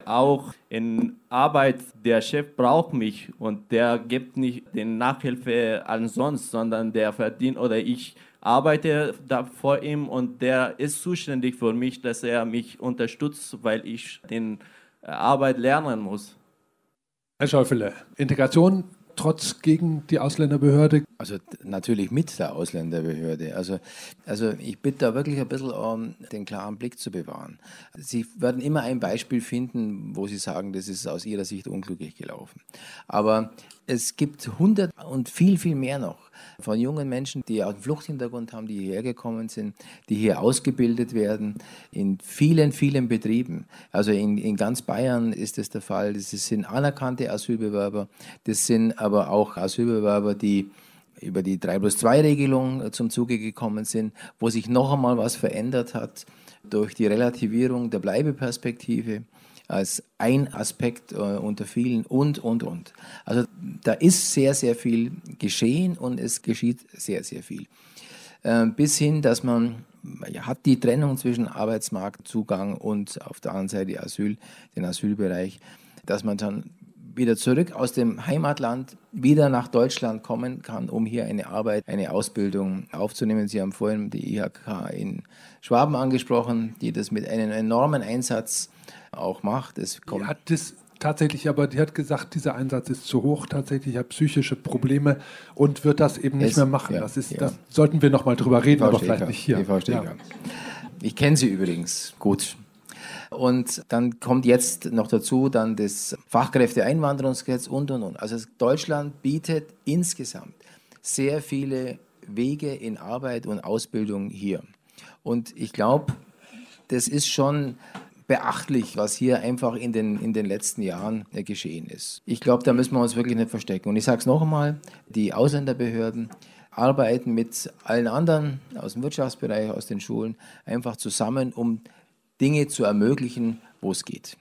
Auch in Arbeit, der Chef braucht mich und der gibt nicht den Nachhilfe ansonsten, sondern der verdient oder ich arbeite da vor ihm und der ist zuständig für mich, dass er mich unterstützt, weil ich den äh, Arbeit lernen muss. Herr Schäufele, Integration trotz gegen die Ausländerbehörde? Also natürlich mit der Ausländerbehörde. Also, also ich bitte da wirklich ein bisschen um den klaren Blick zu bewahren. Sie werden immer ein Beispiel finden, wo Sie sagen, das ist aus Ihrer Sicht unglücklich gelaufen. Aber es gibt hundert und viel, viel mehr noch von jungen Menschen, die auch einen Fluchthintergrund haben, die hierher gekommen sind, die hier ausgebildet werden, in vielen, vielen Betrieben. Also in, in ganz Bayern ist das der Fall. Das sind anerkannte Asylbewerber, das sind aber auch Asylbewerber, die über die 3 plus 2 Regelung zum Zuge gekommen sind, wo sich noch einmal was verändert hat durch die Relativierung der Bleibeperspektive als ein Aspekt äh, unter vielen und, und, und. Also da ist sehr, sehr viel geschehen und es geschieht sehr, sehr viel. Äh, bis hin, dass man ja, hat die Trennung zwischen Arbeitsmarktzugang und auf der anderen Seite Asyl, den Asylbereich, dass man dann wieder zurück aus dem Heimatland wieder nach Deutschland kommen kann, um hier eine Arbeit, eine Ausbildung aufzunehmen. Sie haben vorhin die IHK in Schwaben angesprochen, die das mit einem enormen Einsatz auch macht. Es kommt hat das tatsächlich, aber die hat gesagt, dieser Einsatz ist zu hoch, tatsächlich hat psychische Probleme und wird das eben nicht es, mehr machen. Ja, das, ist, ja. das sollten wir noch mal drüber reden, aber vielleicht nicht hier. Ja. Ich kenne sie übrigens gut. Und dann kommt jetzt noch dazu dann das Fachkräfteeinwanderungsgesetz und, und, und. Also Deutschland bietet insgesamt sehr viele Wege in Arbeit und Ausbildung hier. Und ich glaube, das ist schon beachtlich, was hier einfach in den, in den letzten Jahren äh, geschehen ist. Ich glaube, da müssen wir uns wirklich nicht verstecken. Und ich sage es noch einmal, die Ausländerbehörden arbeiten mit allen anderen aus dem Wirtschaftsbereich, aus den Schulen, einfach zusammen, um Dinge zu ermöglichen, wo es geht.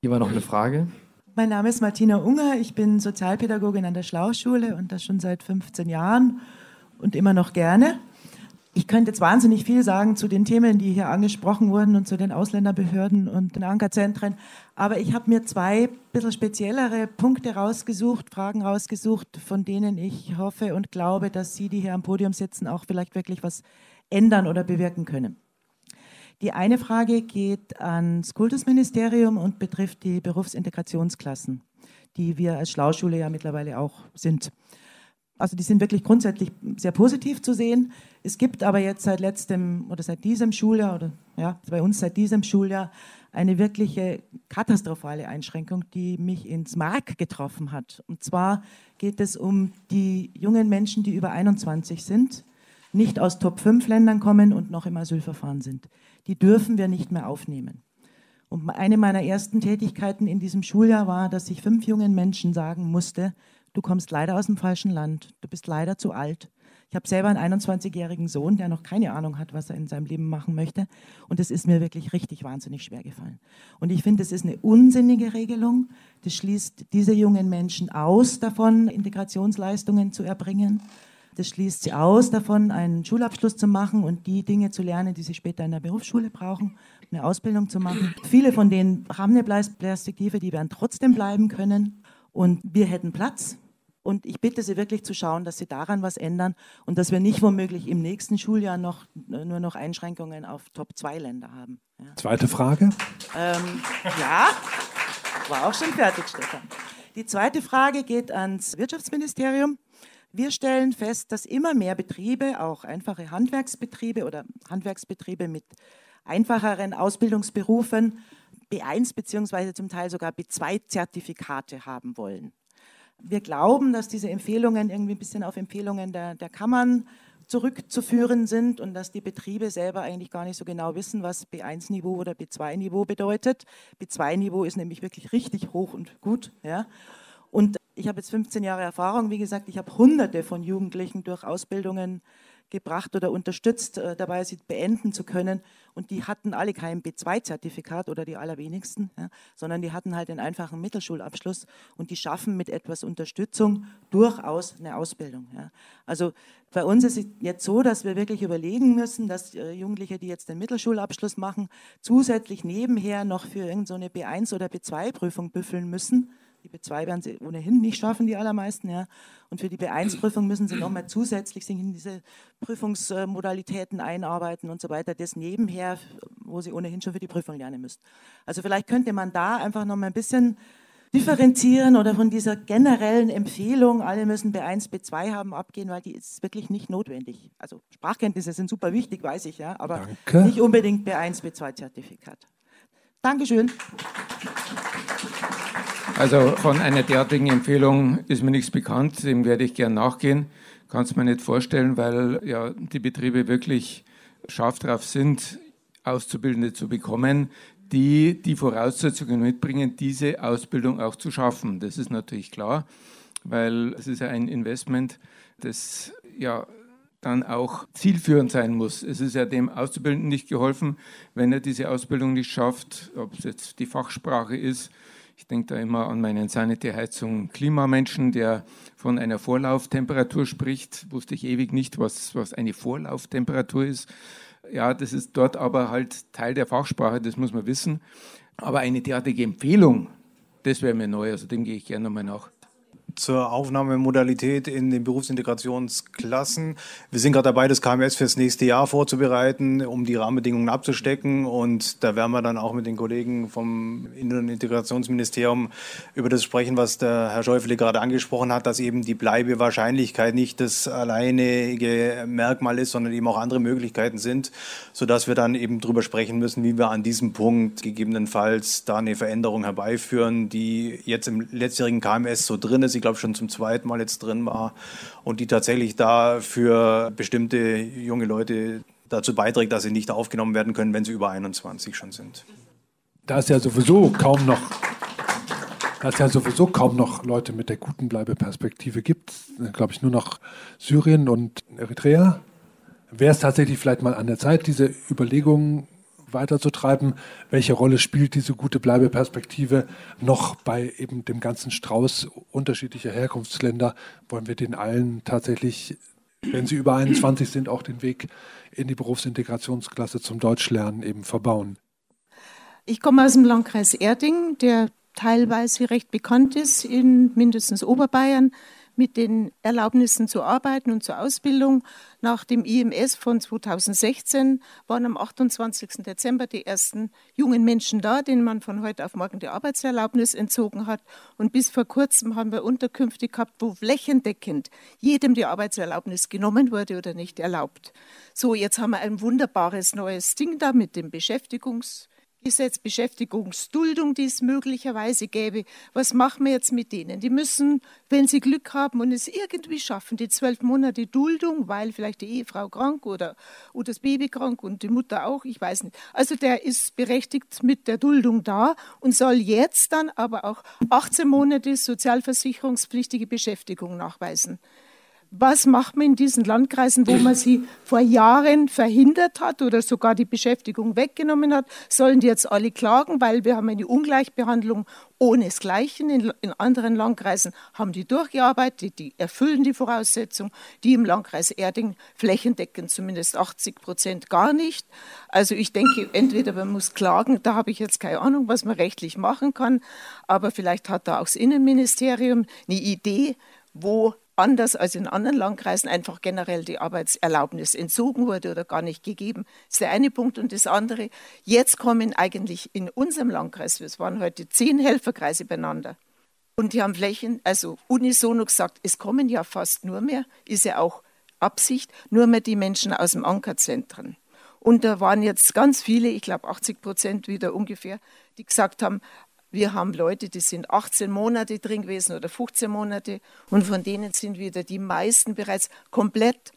Hier war noch eine Frage. Mein Name ist Martina Unger, ich bin Sozialpädagogin an der Schlauchschule und das schon seit 15 Jahren und immer noch gerne. Ich könnte jetzt wahnsinnig viel sagen zu den Themen, die hier angesprochen wurden und zu den Ausländerbehörden und den Ankerzentren. Aber ich habe mir zwei bisschen speziellere Punkte rausgesucht, Fragen rausgesucht, von denen ich hoffe und glaube, dass Sie, die hier am Podium sitzen, auch vielleicht wirklich was ändern oder bewirken können. Die eine Frage geht ans Kultusministerium und betrifft die Berufsintegrationsklassen, die wir als Schlauschule ja mittlerweile auch sind. Also die sind wirklich grundsätzlich sehr positiv zu sehen. Es gibt aber jetzt seit letztem oder seit diesem Schuljahr oder ja, bei uns seit diesem Schuljahr eine wirkliche katastrophale Einschränkung, die mich ins Mark getroffen hat. Und zwar geht es um die jungen Menschen, die über 21 sind, nicht aus Top 5 Ländern kommen und noch im Asylverfahren sind. Die dürfen wir nicht mehr aufnehmen. Und eine meiner ersten Tätigkeiten in diesem Schuljahr war, dass ich fünf jungen Menschen sagen musste, du kommst leider aus dem falschen Land, du bist leider zu alt. Ich habe selber einen 21-jährigen Sohn, der noch keine Ahnung hat, was er in seinem Leben machen möchte. Und es ist mir wirklich richtig wahnsinnig schwer gefallen. Und ich finde, es ist eine unsinnige Regelung. Das schließt diese jungen Menschen aus davon, Integrationsleistungen zu erbringen. Das schließt sie aus davon, einen Schulabschluss zu machen und die Dinge zu lernen, die sie später in der Berufsschule brauchen, eine Ausbildung zu machen. Viele von denen haben eine Perspektive, die werden trotzdem bleiben können. Und wir hätten Platz. Und ich bitte Sie wirklich zu schauen, dass Sie daran was ändern und dass wir nicht womöglich im nächsten Schuljahr noch, nur noch Einschränkungen auf Top-2-Länder haben. Ja. Zweite Frage. Ähm, ja, war auch schon fertig, Stefan. Die zweite Frage geht ans Wirtschaftsministerium. Wir stellen fest, dass immer mehr Betriebe, auch einfache Handwerksbetriebe oder Handwerksbetriebe mit einfacheren Ausbildungsberufen, B1 beziehungsweise zum Teil sogar B2-Zertifikate haben wollen. Wir glauben, dass diese Empfehlungen irgendwie ein bisschen auf Empfehlungen der, der Kammern zurückzuführen sind und dass die Betriebe selber eigentlich gar nicht so genau wissen, was B1-Niveau oder B2-Niveau bedeutet. B2-Niveau ist nämlich wirklich richtig hoch und gut. Ja. Und ich habe jetzt 15 Jahre Erfahrung, wie gesagt, ich habe hunderte von Jugendlichen durch Ausbildungen gebracht oder unterstützt, äh, dabei sie beenden zu können. Und die hatten alle kein B2-Zertifikat oder die allerwenigsten, ja, sondern die hatten halt einen einfachen Mittelschulabschluss und die schaffen mit etwas Unterstützung durchaus eine Ausbildung. Ja. Also bei uns ist es jetzt so, dass wir wirklich überlegen müssen, dass äh, Jugendliche, die jetzt den Mittelschulabschluss machen, zusätzlich nebenher noch für irgendeine so B1 oder B2-Prüfung büffeln müssen die B2 werden sie ohnehin nicht schaffen, die allermeisten. Ja. Und für die B1-Prüfung müssen sie nochmal zusätzlich sich in diese Prüfungsmodalitäten einarbeiten und so weiter. Das nebenher, wo sie ohnehin schon für die Prüfung lernen müssen. Also vielleicht könnte man da einfach nochmal ein bisschen differenzieren oder von dieser generellen Empfehlung, alle müssen B1, B2 haben, abgehen, weil die ist wirklich nicht notwendig. Also Sprachkenntnisse sind super wichtig, weiß ich ja, aber Danke. nicht unbedingt B1, B2-Zertifikat. Dankeschön. Also von einer derartigen Empfehlung ist mir nichts bekannt, dem werde ich gern nachgehen. Kann es mir nicht vorstellen, weil ja die Betriebe wirklich scharf drauf sind, Auszubildende zu bekommen, die die Voraussetzungen mitbringen, diese Ausbildung auch zu schaffen. Das ist natürlich klar, weil es ist ja ein Investment, das ja dann auch zielführend sein muss. Es ist ja dem Auszubildenden nicht geholfen, wenn er diese Ausbildung nicht schafft, ob es jetzt die Fachsprache ist ich denke da immer an meinen Sanitätsheizung Klimamenschen, der von einer Vorlauftemperatur spricht. Wusste ich ewig nicht, was, was eine Vorlauftemperatur ist. Ja, das ist dort aber halt Teil der Fachsprache, das muss man wissen. Aber eine derartige Empfehlung, das wäre mir neu, also dem gehe ich gerne nochmal nach zur Aufnahmemodalität in den Berufsintegrationsklassen. Wir sind gerade dabei, das KMS fürs nächste Jahr vorzubereiten, um die Rahmenbedingungen abzustecken. Und da werden wir dann auch mit den Kollegen vom Innen- und Integrationsministerium über das sprechen, was der Herr Schäufele gerade angesprochen hat, dass eben die Bleibewahrscheinlichkeit nicht das alleinige Merkmal ist, sondern eben auch andere Möglichkeiten sind, sodass wir dann eben darüber sprechen müssen, wie wir an diesem Punkt gegebenenfalls da eine Veränderung herbeiführen, die jetzt im letztjährigen KMS so drin ist. Ich glaube, schon zum zweiten Mal jetzt drin war und die tatsächlich da für bestimmte junge Leute dazu beiträgt, dass sie nicht aufgenommen werden können, wenn sie über 21 schon sind. Da es ja sowieso kaum noch, da es ja sowieso kaum noch Leute mit der guten Bleibeperspektive gibt, glaube ich nur noch Syrien und Eritrea, wäre es tatsächlich vielleicht mal an der Zeit, diese Überlegungen weiterzutreiben. Welche Rolle spielt diese gute Bleibeperspektive noch bei eben dem ganzen Strauß unterschiedlicher Herkunftsländer? Wollen wir den allen tatsächlich wenn sie über 21 sind, auch den Weg in die Berufsintegrationsklasse zum Deutschlernen eben verbauen. Ich komme aus dem Landkreis Erding, der teilweise recht bekannt ist in mindestens Oberbayern mit den Erlaubnissen zu arbeiten und zur Ausbildung. Nach dem IMS von 2016 waren am 28. Dezember die ersten jungen Menschen da, denen man von heute auf morgen die Arbeitserlaubnis entzogen hat. Und bis vor kurzem haben wir Unterkünfte gehabt, wo flächendeckend jedem die Arbeitserlaubnis genommen wurde oder nicht erlaubt. So, jetzt haben wir ein wunderbares neues Ding da mit dem Beschäftigungs- Gesetz Beschäftigungsduldung, die es möglicherweise gäbe. Was machen wir jetzt mit denen? Die müssen, wenn sie Glück haben und es irgendwie schaffen, die zwölf Monate Duldung, weil vielleicht die Ehefrau krank oder, oder das Baby krank und die Mutter auch, ich weiß nicht. Also der ist berechtigt mit der Duldung da und soll jetzt dann aber auch 18 Monate sozialversicherungspflichtige Beschäftigung nachweisen was macht man in diesen Landkreisen, wo man sie vor Jahren verhindert hat oder sogar die Beschäftigung weggenommen hat? Sollen die jetzt alle klagen, weil wir haben eine Ungleichbehandlung ohnesgleichen. In, in anderen Landkreisen haben die durchgearbeitet, die erfüllen die Voraussetzung, die im Landkreis Erding flächendeckend zumindest 80 Prozent gar nicht. Also ich denke, entweder man muss klagen, da habe ich jetzt keine Ahnung, was man rechtlich machen kann, aber vielleicht hat da auch das Innenministerium eine Idee, wo anders als in anderen Landkreisen einfach generell die Arbeitserlaubnis entzogen wurde oder gar nicht gegeben. Das ist der eine Punkt. Und das andere, jetzt kommen eigentlich in unserem Landkreis, es waren heute zehn Helferkreise beieinander. Und die haben Flächen, also unisono gesagt, es kommen ja fast nur mehr, ist ja auch Absicht, nur mehr die Menschen aus dem Ankerzentren. Und da waren jetzt ganz viele, ich glaube 80 Prozent wieder ungefähr, die gesagt haben, wir haben Leute, die sind 18 Monate drin gewesen oder 15 Monate und von denen sind wieder die meisten bereits komplett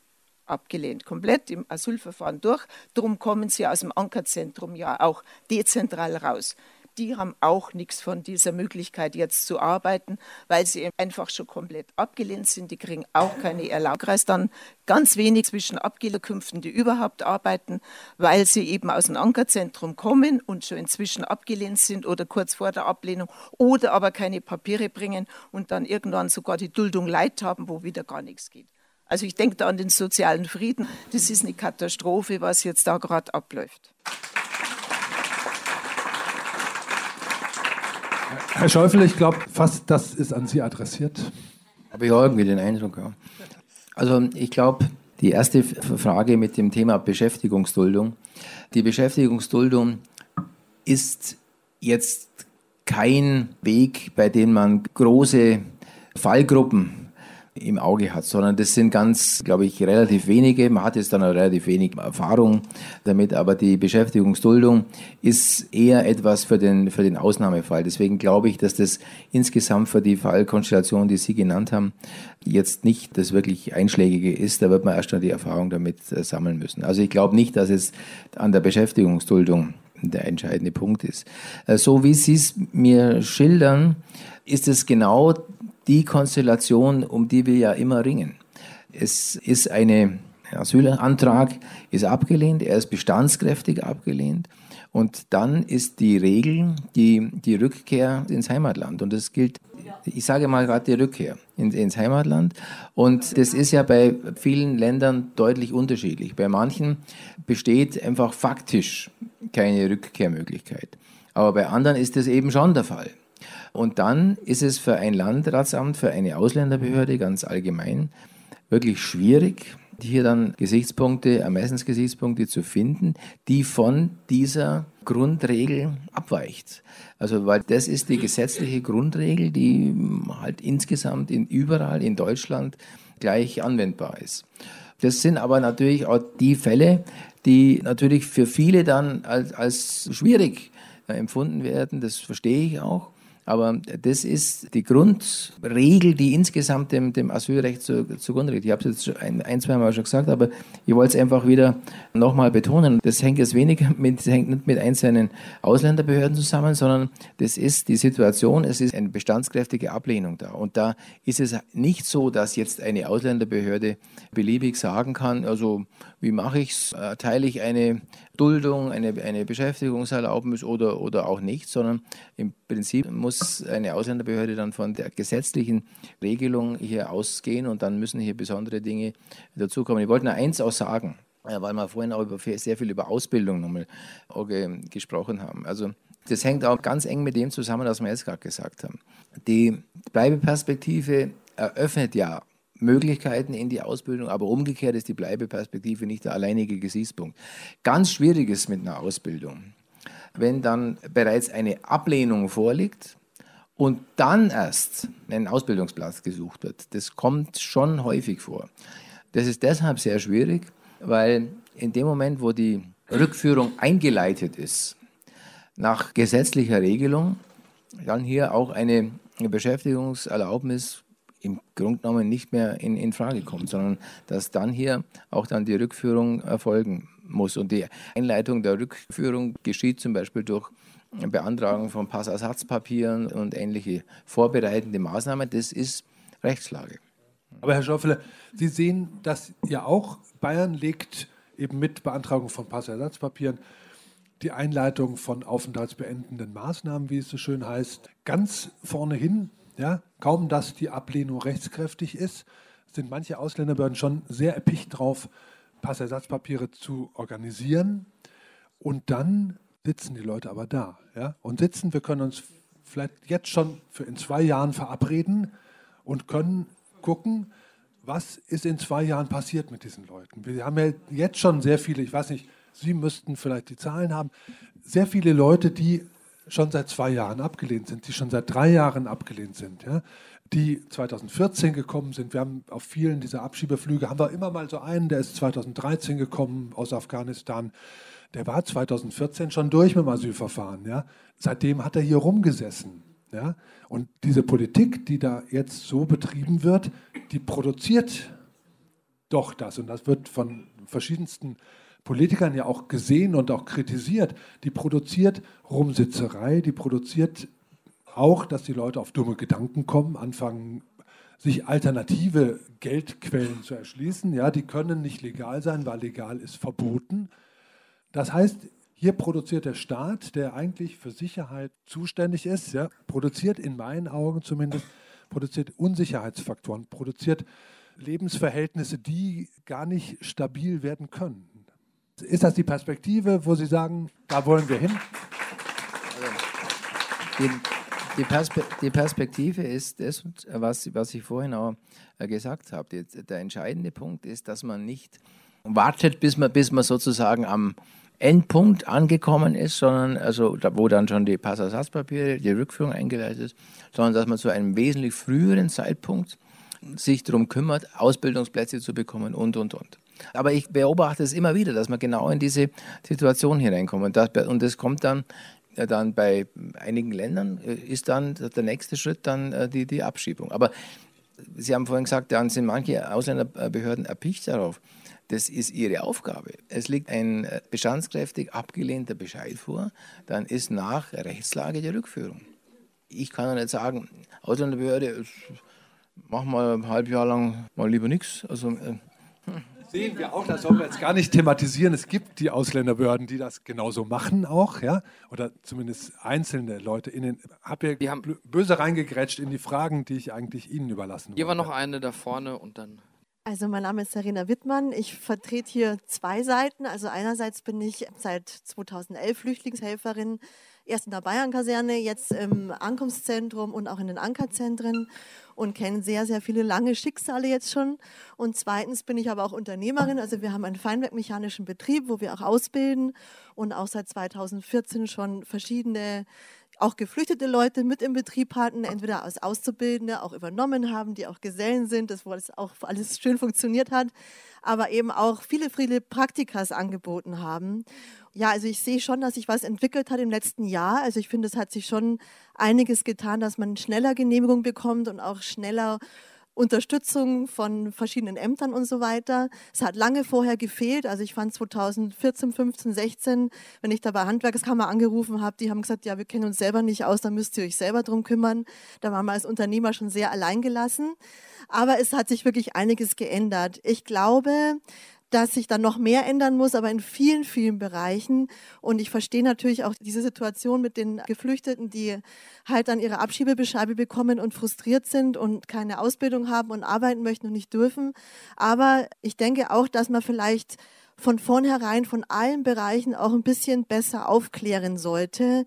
abgelehnt, komplett im Asylverfahren durch. Darum kommen sie aus dem Ankerzentrum ja auch dezentral raus die haben auch nichts von dieser Möglichkeit jetzt zu arbeiten, weil sie einfach schon komplett abgelehnt sind. Die kriegen auch keine Erlaubnis. Dann ganz wenig zwischen Abgelehnkünften, die überhaupt arbeiten, weil sie eben aus dem Ankerzentrum kommen und schon inzwischen abgelehnt sind oder kurz vor der Ablehnung oder aber keine Papiere bringen und dann irgendwann sogar die Duldung Leid haben, wo wieder gar nichts geht. Also ich denke da an den sozialen Frieden. Das ist eine Katastrophe, was jetzt da gerade abläuft. Herr Schäufel, ich glaube fast, das ist an Sie adressiert. Habe ich auch irgendwie den Eindruck, ja. Also ich glaube, die erste Frage mit dem Thema Beschäftigungsduldung. Die Beschäftigungsduldung ist jetzt kein Weg, bei dem man große Fallgruppen im Auge hat, sondern das sind ganz, glaube ich, relativ wenige. Man hat jetzt dann relativ wenig Erfahrung damit, aber die Beschäftigungsduldung ist eher etwas für den, für den Ausnahmefall. Deswegen glaube ich, dass das insgesamt für die Fallkonstellation, die Sie genannt haben, jetzt nicht das wirklich Einschlägige ist. Da wird man erst noch die Erfahrung damit äh, sammeln müssen. Also ich glaube nicht, dass es an der Beschäftigungsduldung der entscheidende Punkt ist. Äh, so wie Sie es mir schildern, ist es genau die Konstellation, um die wir ja immer ringen. Es ist ein Asylantrag, ist abgelehnt, er ist bestandskräftig abgelehnt. Und dann ist die Regel die, die Rückkehr ins Heimatland. Und das gilt, ich sage mal gerade die Rückkehr ins, ins Heimatland. Und das ist ja bei vielen Ländern deutlich unterschiedlich. Bei manchen besteht einfach faktisch keine Rückkehrmöglichkeit. Aber bei anderen ist das eben schon der Fall. Und dann ist es für ein Landratsamt, für eine Ausländerbehörde ganz allgemein wirklich schwierig, hier dann Gesichtspunkte, Ermessensgesichtspunkte zu finden, die von dieser Grundregel abweicht. Also, weil das ist die gesetzliche Grundregel, die halt insgesamt in überall in Deutschland gleich anwendbar ist. Das sind aber natürlich auch die Fälle, die natürlich für viele dann als, als schwierig empfunden werden. Das verstehe ich auch. Aber das ist die Grundregel, die insgesamt dem, dem Asylrecht zu, zugrunde liegt. Ich habe es jetzt ein, ein, zwei Mal schon gesagt, aber ich wollte es einfach wieder nochmal betonen. Das hängt jetzt weniger mit, hängt nicht mit einzelnen Ausländerbehörden zusammen, sondern das ist die Situation, es ist eine bestandskräftige Ablehnung da. Und da ist es nicht so, dass jetzt eine Ausländerbehörde beliebig sagen kann, also wie mache ich es? Erteile ich eine Duldung, eine, eine Beschäftigungserlaubnis oder, oder auch nicht, sondern im Prinzip muss eine Ausländerbehörde dann von der gesetzlichen Regelung hier ausgehen und dann müssen hier besondere Dinge dazukommen. Ich wollte nur eins auch sagen, weil wir vorhin auch über, sehr viel über Ausbildung nochmal gesprochen haben. Also das hängt auch ganz eng mit dem zusammen, was wir jetzt gerade gesagt haben. Die Bleibeperspektive eröffnet ja Möglichkeiten in die Ausbildung, aber umgekehrt ist die Bleibeperspektive nicht der alleinige Gesichtspunkt. Ganz schwierig ist mit einer Ausbildung, wenn dann bereits eine Ablehnung vorliegt und dann erst ein Ausbildungsplatz gesucht wird. Das kommt schon häufig vor. Das ist deshalb sehr schwierig, weil in dem Moment, wo die Rückführung eingeleitet ist, nach gesetzlicher Regelung, dann hier auch eine Beschäftigungserlaubnis im Grunde genommen nicht mehr in, in Frage kommt, sondern dass dann hier auch dann die Rückführung erfolgen muss. Und die Einleitung der Rückführung geschieht zum Beispiel durch Beantragung von Passersatzpapieren und ähnliche vorbereitende Maßnahmen. Das ist Rechtslage. Aber Herr Schaufeler, Sie sehen das ja auch. Bayern legt eben mit Beantragung von Passersatzpapieren die Einleitung von aufenthaltsbeendenden Maßnahmen, wie es so schön heißt, ganz vorne hin. Ja, kaum dass die Ablehnung rechtskräftig ist, sind manche Ausländerbehörden schon sehr erpicht drauf, Passersatzpapiere zu organisieren. Und dann sitzen die Leute aber da. Ja? Und sitzen, wir können uns vielleicht jetzt schon für in zwei Jahren verabreden und können gucken, was ist in zwei Jahren passiert mit diesen Leuten. Wir haben ja jetzt schon sehr viele, ich weiß nicht, Sie müssten vielleicht die Zahlen haben, sehr viele Leute, die schon seit zwei Jahren abgelehnt sind, die schon seit drei Jahren abgelehnt sind, ja, die 2014 gekommen sind. Wir haben auf vielen dieser Abschiebeflüge, haben wir immer mal so einen, der ist 2013 gekommen aus Afghanistan. Der war 2014 schon durch mit dem Asylverfahren. Ja. Seitdem hat er hier rumgesessen. Ja. Und diese Politik, die da jetzt so betrieben wird, die produziert doch das. Und das wird von verschiedensten Politikern ja auch gesehen und auch kritisiert, die produziert Rumsitzerei, die produziert auch, dass die Leute auf dumme Gedanken kommen, anfangen, sich alternative Geldquellen zu erschließen. Ja, die können nicht legal sein, weil legal ist verboten. Das heißt, hier produziert der Staat, der eigentlich für Sicherheit zuständig ist, ja, produziert in meinen Augen zumindest, produziert Unsicherheitsfaktoren, produziert Lebensverhältnisse, die gar nicht stabil werden können. Ist das die Perspektive, wo Sie sagen, da wollen wir hin? Also, die, die, Perspe die, Perspektive ist das, was, was ich vorhin auch äh, gesagt habe. Der entscheidende Punkt ist, dass man nicht wartet, bis man, bis man sozusagen am Endpunkt angekommen ist, sondern also wo dann schon die Passersatzpapiere, die Rückführung eingeleitet ist, sondern dass man zu einem wesentlich früheren Zeitpunkt sich darum kümmert, Ausbildungsplätze zu bekommen und, und, und. Aber ich beobachte es immer wieder, dass man genau in diese Situation hineinkommt. Und das, und das kommt dann, ja, dann bei einigen Ländern, äh, ist dann der nächste Schritt dann äh, die, die Abschiebung. Aber Sie haben vorhin gesagt, dann sind manche Ausländerbehörden erpicht darauf. Das ist ihre Aufgabe. Es liegt ein äh, bestandskräftig abgelehnter Bescheid vor, dann ist nach Rechtslage die Rückführung. Ich kann nicht sagen, Ausländerbehörde, mach mal ein halbes Jahr lang mal lieber nichts. Also, sehen wir auch, das sollen wir jetzt gar nicht thematisieren. Es gibt die Ausländerbehörden, die das genauso machen auch, ja, oder zumindest einzelne Leute. In den, hab ja wir haben böse reingegrätscht in die Fragen, die ich eigentlich Ihnen überlassen Hier wollte. war noch eine da vorne und dann. Also mein Name ist Sarina Wittmann. Ich vertrete hier zwei Seiten. Also einerseits bin ich seit 2011 Flüchtlingshelferin, erst in der Bayern-Kaserne, jetzt im Ankunftszentrum und auch in den Ankerzentren und kenne sehr, sehr viele lange Schicksale jetzt schon. Und zweitens bin ich aber auch Unternehmerin. Also wir haben einen feinwerkmechanischen Betrieb, wo wir auch ausbilden und auch seit 2014 schon verschiedene auch geflüchtete Leute mit im Betrieb hatten, entweder als Auszubildende auch übernommen haben, die auch Gesellen sind, das wo es auch alles schön funktioniert hat, aber eben auch viele, viele Praktikas angeboten haben. Ja, also ich sehe schon, dass sich was entwickelt hat im letzten Jahr. Also ich finde, es hat sich schon einiges getan, dass man schneller Genehmigung bekommt und auch schneller Unterstützung von verschiedenen Ämtern und so weiter. Es hat lange vorher gefehlt. Also ich fand 2014, 15, 16, wenn ich da bei Handwerkskammer angerufen habe, die haben gesagt, ja, wir kennen uns selber nicht aus, da müsst ihr euch selber drum kümmern. Da waren wir als Unternehmer schon sehr alleingelassen. Aber es hat sich wirklich einiges geändert. Ich glaube, dass sich dann noch mehr ändern muss, aber in vielen, vielen Bereichen. Und ich verstehe natürlich auch diese Situation mit den Geflüchteten, die halt dann ihre Abschiebebescheibe bekommen und frustriert sind und keine Ausbildung haben und arbeiten möchten und nicht dürfen. Aber ich denke auch, dass man vielleicht von vornherein von allen Bereichen auch ein bisschen besser aufklären sollte.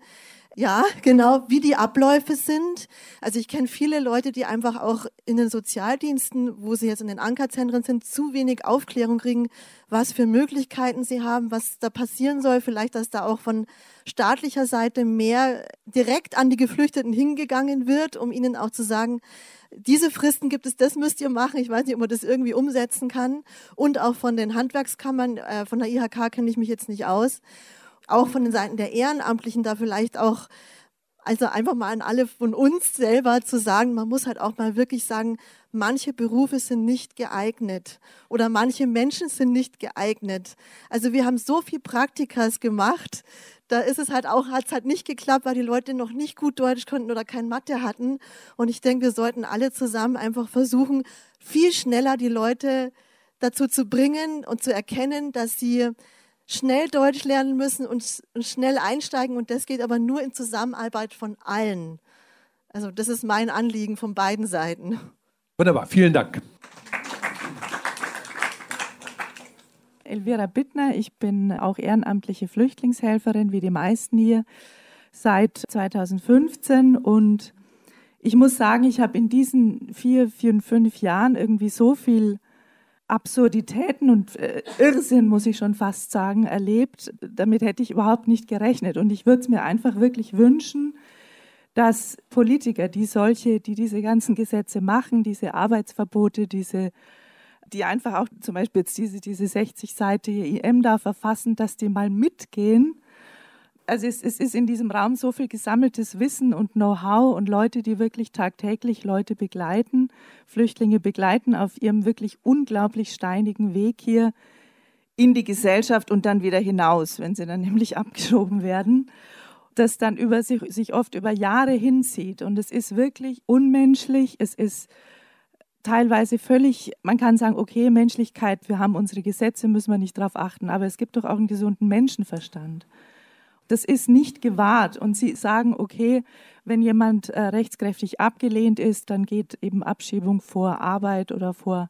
Ja, genau, wie die Abläufe sind. Also ich kenne viele Leute, die einfach auch in den Sozialdiensten, wo sie jetzt in den Ankerzentren sind, zu wenig Aufklärung kriegen, was für Möglichkeiten sie haben, was da passieren soll. Vielleicht, dass da auch von staatlicher Seite mehr direkt an die Geflüchteten hingegangen wird, um ihnen auch zu sagen, diese Fristen gibt es, das müsst ihr machen. Ich weiß nicht, ob man das irgendwie umsetzen kann. Und auch von den Handwerkskammern, äh, von der IHK kenne ich mich jetzt nicht aus auch von den Seiten der Ehrenamtlichen da vielleicht auch, also einfach mal an alle von uns selber zu sagen, man muss halt auch mal wirklich sagen, manche Berufe sind nicht geeignet oder manche Menschen sind nicht geeignet. Also wir haben so viel Praktikas gemacht, da ist es halt auch, hat es halt nicht geklappt, weil die Leute noch nicht gut Deutsch konnten oder kein Mathe hatten. Und ich denke, wir sollten alle zusammen einfach versuchen, viel schneller die Leute dazu zu bringen und zu erkennen, dass sie schnell Deutsch lernen müssen und schnell einsteigen und das geht aber nur in Zusammenarbeit von allen. Also das ist mein Anliegen von beiden Seiten. Wunderbar, vielen Dank. Elvira Bittner, ich bin auch ehrenamtliche Flüchtlingshelferin wie die meisten hier seit 2015 und ich muss sagen, ich habe in diesen vier, vier, fünf Jahren irgendwie so viel Absurditäten und äh, Irrsinn, muss ich schon fast sagen, erlebt. Damit hätte ich überhaupt nicht gerechnet. Und ich würde es mir einfach wirklich wünschen, dass Politiker, die solche, die diese ganzen Gesetze machen, diese Arbeitsverbote, diese, die einfach auch zum Beispiel jetzt diese, diese 60-seitige IM da verfassen, dass die mal mitgehen also es, es, ist in diesem Raum so viel gesammeltes Wissen und Know-how und Leute, die wirklich tagtäglich Leute begleiten, Flüchtlinge begleiten auf ihrem wirklich unglaublich steinigen Weg hier in die Gesellschaft und dann wieder hinaus, wenn sie dann nämlich abgeschoben werden, das dann über sich, sich oft über Jahre hinzieht. Und es ist wirklich unmenschlich, es ist teilweise völlig, man kann sagen, okay, Menschlichkeit, wir haben unsere Gesetze, müssen wir nicht darauf achten, aber es gibt doch auch einen gesunden Menschenverstand. Das ist nicht gewahrt. Und Sie sagen, okay, wenn jemand äh, rechtskräftig abgelehnt ist, dann geht eben Abschiebung vor Arbeit oder vor,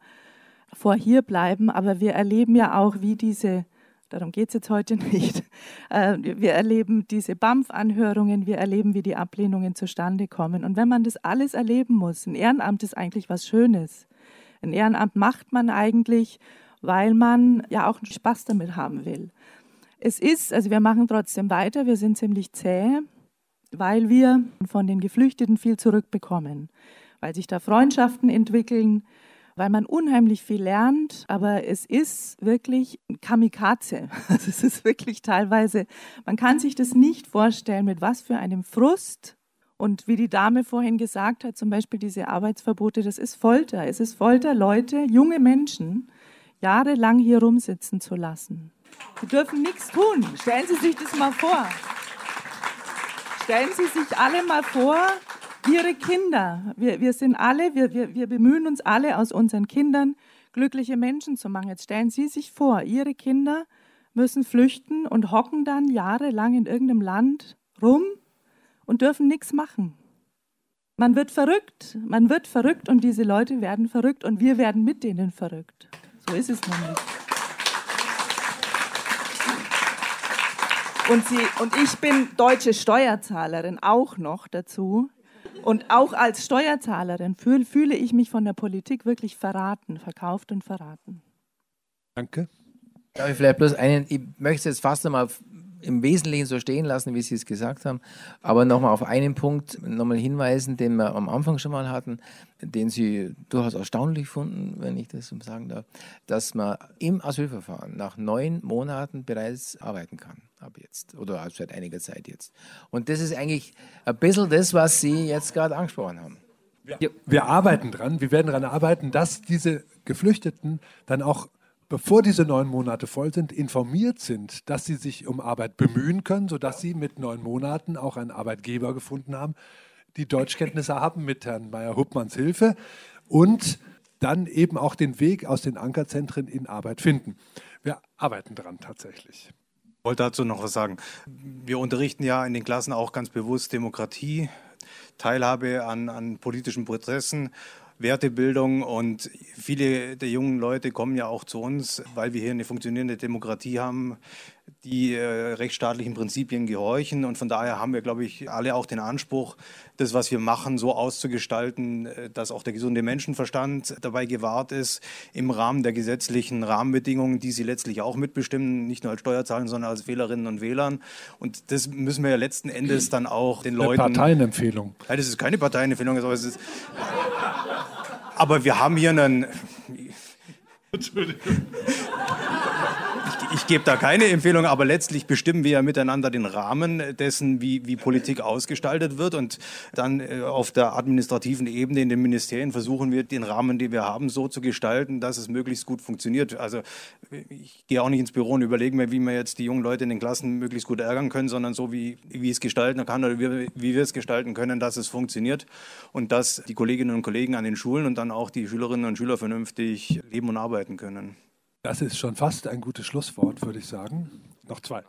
vor Hierbleiben. Aber wir erleben ja auch, wie diese, darum geht es jetzt heute nicht, äh, wir erleben diese BAMF-Anhörungen, wir erleben, wie die Ablehnungen zustande kommen. Und wenn man das alles erleben muss, ein Ehrenamt ist eigentlich was Schönes. Ein Ehrenamt macht man eigentlich, weil man ja auch Spaß damit haben will. Es ist, also wir machen trotzdem weiter, wir sind ziemlich zäh, weil wir von den Geflüchteten viel zurückbekommen, weil sich da Freundschaften entwickeln, weil man unheimlich viel lernt, aber es ist wirklich Kamikaze. Also es ist wirklich teilweise, man kann sich das nicht vorstellen, mit was für einem Frust und wie die Dame vorhin gesagt hat, zum Beispiel diese Arbeitsverbote, das ist Folter. Es ist Folter, Leute, junge Menschen, jahrelang hier rumsitzen zu lassen. Sie dürfen nichts tun. Stellen Sie sich das mal vor. Stellen Sie sich alle mal vor, Ihre Kinder. Wir, wir sind alle, wir, wir, wir bemühen uns alle, aus unseren Kindern glückliche Menschen zu machen. Jetzt stellen Sie sich vor, Ihre Kinder müssen flüchten und hocken dann jahrelang in irgendeinem Land rum und dürfen nichts machen. Man wird verrückt, man wird verrückt und diese Leute werden verrückt und wir werden mit denen verrückt. So ist es nämlich. Und, sie, und ich bin deutsche Steuerzahlerin auch noch dazu. Und auch als Steuerzahlerin fühl, fühle ich mich von der Politik wirklich verraten, verkauft und verraten. Danke. Darf ich vielleicht bloß einen, ich möchte es jetzt fast einmal im Wesentlichen so stehen lassen, wie Sie es gesagt haben, aber nochmal auf einen Punkt nochmal hinweisen, den wir am Anfang schon mal hatten, den Sie durchaus erstaunlich fanden, wenn ich das so sagen darf, dass man im Asylverfahren nach neun Monaten bereits arbeiten kann ab jetzt oder seit einiger Zeit jetzt. Und das ist eigentlich ein bisschen das, was Sie jetzt gerade angesprochen haben. Wir, wir arbeiten dran, wir werden daran arbeiten, dass diese Geflüchteten dann auch bevor diese neun Monate voll sind, informiert sind, dass sie sich um Arbeit bemühen können, sodass sie mit neun Monaten auch einen Arbeitgeber gefunden haben, die Deutschkenntnisse haben mit Herrn Meyer-Huppmanns Hilfe und dann eben auch den Weg aus den Ankerzentren in Arbeit finden. Wir arbeiten daran tatsächlich. Ich wollte dazu noch was sagen. Wir unterrichten ja in den Klassen auch ganz bewusst Demokratie, Teilhabe an, an politischen Prozessen Wertebildung und viele der jungen Leute kommen ja auch zu uns, weil wir hier eine funktionierende Demokratie haben, die äh, rechtsstaatlichen Prinzipien gehorchen und von daher haben wir, glaube ich, alle auch den Anspruch, das, was wir machen, so auszugestalten, äh, dass auch der gesunde Menschenverstand dabei gewahrt ist, im Rahmen der gesetzlichen Rahmenbedingungen, die sie letztlich auch mitbestimmen, nicht nur als Steuerzahler, sondern als Wählerinnen und Wählern. Und das müssen wir ja letzten Endes dann auch den Eine Leuten. Parteienempfehlung. Nein, das ist keine Parteienempfehlung, aber es ist. Aber wir haben hier einen. Entschuldigung ich gebe da keine Empfehlung, aber letztlich bestimmen wir ja miteinander den Rahmen dessen, wie, wie Politik ausgestaltet wird. Und dann äh, auf der administrativen Ebene in den Ministerien versuchen wir, den Rahmen, den wir haben, so zu gestalten, dass es möglichst gut funktioniert. Also ich gehe auch nicht ins Büro und überlege mir, wie wir jetzt die jungen Leute in den Klassen möglichst gut ärgern können, sondern so, wie, wie es gestalten kann oder wie, wie wir es gestalten können, dass es funktioniert und dass die Kolleginnen und Kollegen an den Schulen und dann auch die Schülerinnen und Schüler vernünftig leben und arbeiten können. Das ist schon fast ein gutes Schlusswort, würde ich sagen. Noch zwei.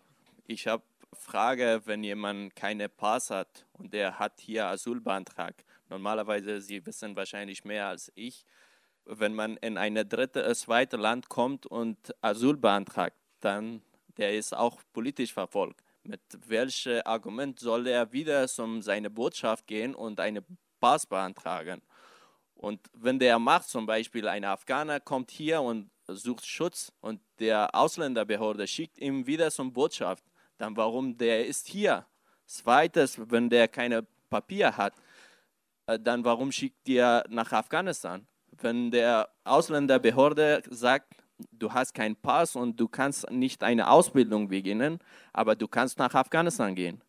Ich habe Frage, wenn jemand keine Pass hat und der hat hier Asylbeantrag. Normalerweise, Sie wissen wahrscheinlich mehr als ich, wenn man in ein dritte, zweite Land kommt und Asyl beantragt, dann der ist auch politisch verfolgt. Mit welchem Argument soll er wieder zum seine Botschaft gehen und eine Pass beantragen? Und wenn der macht, zum Beispiel ein Afghaner kommt hier und sucht Schutz und der Ausländerbehörde schickt ihm wieder zum Botschaft, dann warum der ist hier? Zweites, wenn der keine Papier hat, äh, dann warum schickt der nach Afghanistan? Wenn der Ausländerbehörde sagt, du hast keinen Pass und du kannst nicht eine Ausbildung beginnen, aber du kannst nach Afghanistan gehen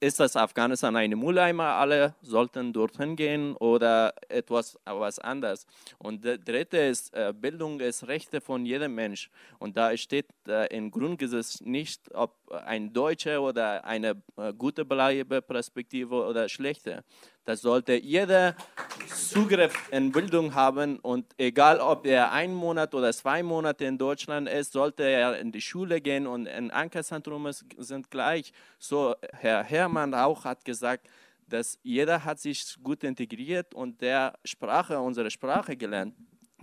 ist das Afghanistan eine Mülleimer? Alle sollten dorthin gehen oder etwas was anderes. Und der dritte ist, äh, Bildung ist Rechte von jedem Mensch. Und da steht äh, im Grundgesetz nicht, ob ein Deutscher oder eine äh, gute Bleibeperspektive oder schlechte. Das sollte jeder Zugriff in Bildung haben und egal ob er ein Monat oder zwei Monate in Deutschland ist, sollte er in die Schule gehen und ein Ankerzentrum sind gleich. So Herr Herrmann auch hat gesagt, dass jeder hat sich gut integriert und der Sprache, unsere Sprache gelernt.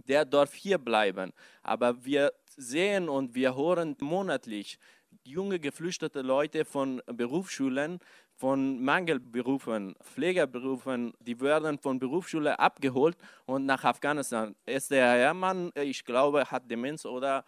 Der darf hier bleiben. Aber wir sehen und wir hören monatlich junge geflüchtete Leute von Berufsschulen, von Mangelberufen, Pflegerberufen, die werden von Berufsschule abgeholt und nach Afghanistan. Ist der Herrmann, ich glaube, hat Demenz oder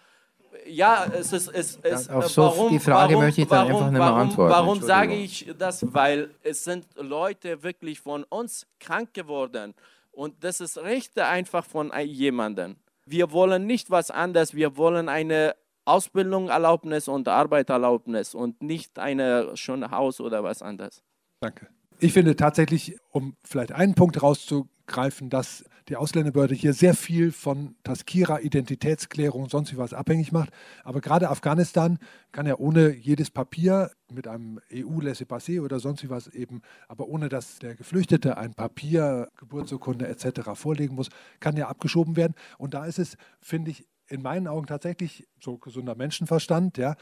ja, es ist. Es, es, Auf so warum, die Frage warum, möchte ich dann warum, einfach nicht mehr antworten. Warum sage ich das? Weil es sind Leute wirklich von uns krank geworden. Und das ist Rechte einfach von jemandem. Wir wollen nicht was anderes. Wir wollen eine Ausbildung, Erlaubnis und Arbeiterlaubnis und nicht eine schöne Haus oder was anderes. Danke. Ich finde tatsächlich, um vielleicht einen Punkt rauszugreifen, dass die Ausländerbehörde hier sehr viel von Taskira, Identitätsklärung und sonst wie was abhängig macht. Aber gerade Afghanistan kann ja ohne jedes Papier mit einem EU-Laissez-passer oder sonst wie was eben, aber ohne dass der Geflüchtete ein Papier, Geburtsurkunde etc. vorlegen muss, kann ja abgeschoben werden. Und da ist es, finde ich, in meinen Augen tatsächlich so gesunder Menschenverstand. Ja.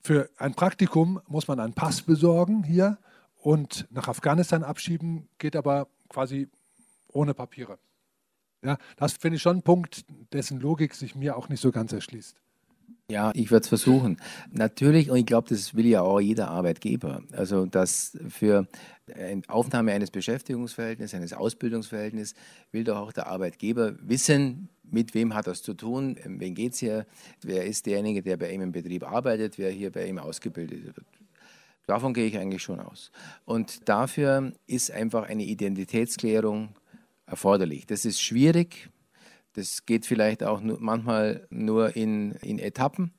Für ein Praktikum muss man einen Pass besorgen hier und nach Afghanistan abschieben, geht aber quasi ohne Papiere. Ja, das finde ich schon ein Punkt, dessen Logik sich mir auch nicht so ganz erschließt. Ja, ich werde es versuchen. Natürlich, und ich glaube, das will ja auch jeder Arbeitgeber. Also, dass für Aufnahme eines Beschäftigungsverhältnisses, eines Ausbildungsverhältnisses, will doch auch der Arbeitgeber wissen, mit wem hat es zu tun, wen geht es hier, wer ist derjenige, der bei ihm im Betrieb arbeitet, wer hier bei ihm ausgebildet wird. Davon gehe ich eigentlich schon aus. Und dafür ist einfach eine Identitätsklärung erforderlich. Das ist schwierig, das geht vielleicht auch nur, manchmal nur in, in Etappen.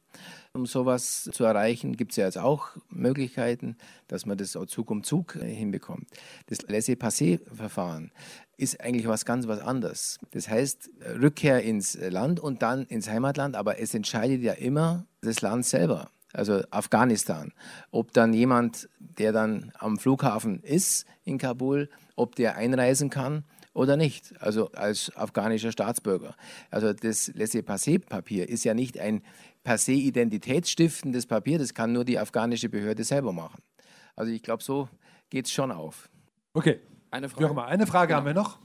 Um sowas zu erreichen, gibt es ja jetzt auch Möglichkeiten, dass man das Zug um Zug äh, hinbekommt. Das Laissez-passer-Verfahren ist eigentlich was ganz was anderes. Das heißt, Rückkehr ins Land und dann ins Heimatland, aber es entscheidet ja immer das Land selber also Afghanistan. Ob dann jemand, der dann am Flughafen ist in Kabul, ob der einreisen kann oder nicht, also als afghanischer Staatsbürger. Also das Laissez-passer-Papier ist ja nicht ein per se identitätsstiftendes Papier, das kann nur die afghanische Behörde selber machen. Also ich glaube, so geht es schon auf. Okay. Eine Frage, eine Frage genau. haben wir noch.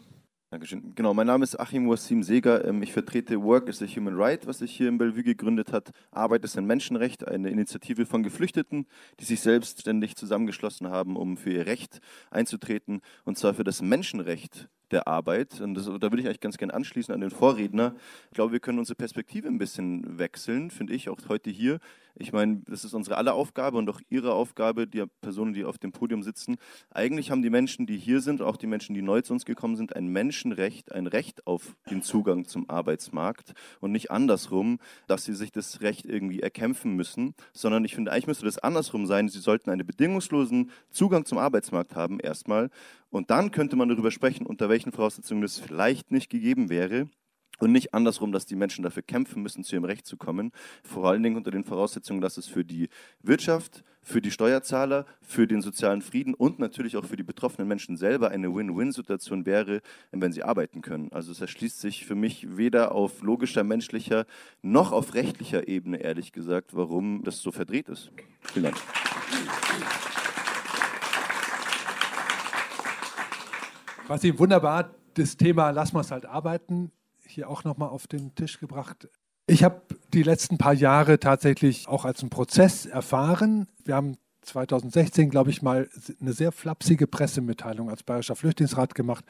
Dankeschön. Genau, mein Name ist Achim Wassim Seger. Ähm, ich vertrete Work as a Human Right, was sich hier in Bellevue gegründet hat. Arbeit ist ein Menschenrecht, eine Initiative von Geflüchteten, die sich selbstständig zusammengeschlossen haben, um für ihr Recht einzutreten, und zwar für das Menschenrecht der Arbeit. Und das, da würde ich eigentlich ganz gerne anschließen an den Vorredner. Ich glaube, wir können unsere Perspektive ein bisschen wechseln, finde ich, auch heute hier. Ich meine, das ist unsere aller Aufgabe und auch Ihre Aufgabe, die Personen, die auf dem Podium sitzen. Eigentlich haben die Menschen, die hier sind, auch die Menschen, die neu zu uns gekommen sind, ein Menschenrecht, ein Recht auf den Zugang zum Arbeitsmarkt und nicht andersrum, dass sie sich das Recht irgendwie erkämpfen müssen, sondern ich finde, eigentlich müsste das andersrum sein. Sie sollten einen bedingungslosen Zugang zum Arbeitsmarkt haben, erstmal. Und dann könnte man darüber sprechen, unter welchen Voraussetzungen das vielleicht nicht gegeben wäre. Und nicht andersrum, dass die Menschen dafür kämpfen müssen, zu ihrem Recht zu kommen. Vor allen Dingen unter den Voraussetzungen, dass es für die Wirtschaft, für die Steuerzahler, für den sozialen Frieden und natürlich auch für die betroffenen Menschen selber eine Win-Win-Situation wäre, wenn sie arbeiten können. Also es erschließt sich für mich weder auf logischer, menschlicher noch auf rechtlicher Ebene, ehrlich gesagt, warum das so verdreht ist. Vielen Dank. Quasi wunderbar das Thema Lass mal halt arbeiten hier auch nochmal auf den Tisch gebracht. Ich habe die letzten paar Jahre tatsächlich auch als einen Prozess erfahren. Wir haben 2016, glaube ich, mal eine sehr flapsige Pressemitteilung als Bayerischer Flüchtlingsrat gemacht,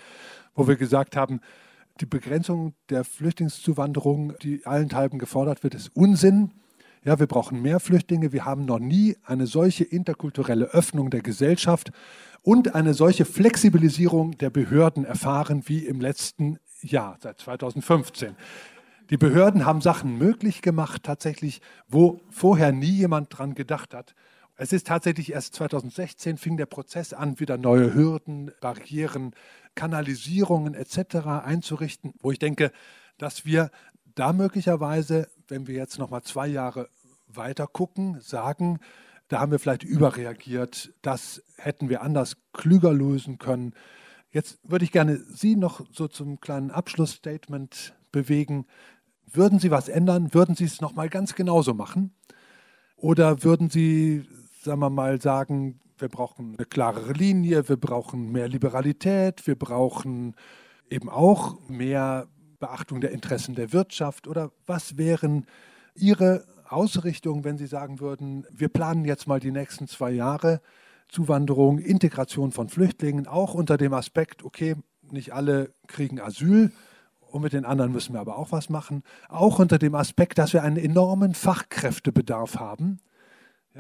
wo wir gesagt haben, die Begrenzung der Flüchtlingszuwanderung, die allenthalben gefordert wird, ist Unsinn. Ja, wir brauchen mehr Flüchtlinge. Wir haben noch nie eine solche interkulturelle Öffnung der Gesellschaft und eine solche Flexibilisierung der Behörden erfahren wie im letzten Jahr, seit 2015. Die Behörden haben Sachen möglich gemacht, tatsächlich, wo vorher nie jemand dran gedacht hat. Es ist tatsächlich erst 2016 fing der Prozess an, wieder neue Hürden, Barrieren, Kanalisierungen etc. einzurichten, wo ich denke, dass wir da möglicherweise, wenn wir jetzt noch mal zwei Jahre weiter gucken, sagen, da haben wir vielleicht überreagiert, das hätten wir anders klüger lösen können. Jetzt würde ich gerne Sie noch so zum kleinen Abschlussstatement bewegen. Würden Sie was ändern? Würden Sie es nochmal ganz genauso machen? Oder würden Sie, sagen wir mal, sagen, wir brauchen eine klarere Linie, wir brauchen mehr Liberalität, wir brauchen eben auch mehr Beachtung der Interessen der Wirtschaft? Oder was wären Ihre Ausrichtungen, wenn Sie sagen würden, wir planen jetzt mal die nächsten zwei Jahre? Zuwanderung, Integration von Flüchtlingen, auch unter dem Aspekt, okay, nicht alle kriegen Asyl und mit den anderen müssen wir aber auch was machen, auch unter dem Aspekt, dass wir einen enormen Fachkräftebedarf haben,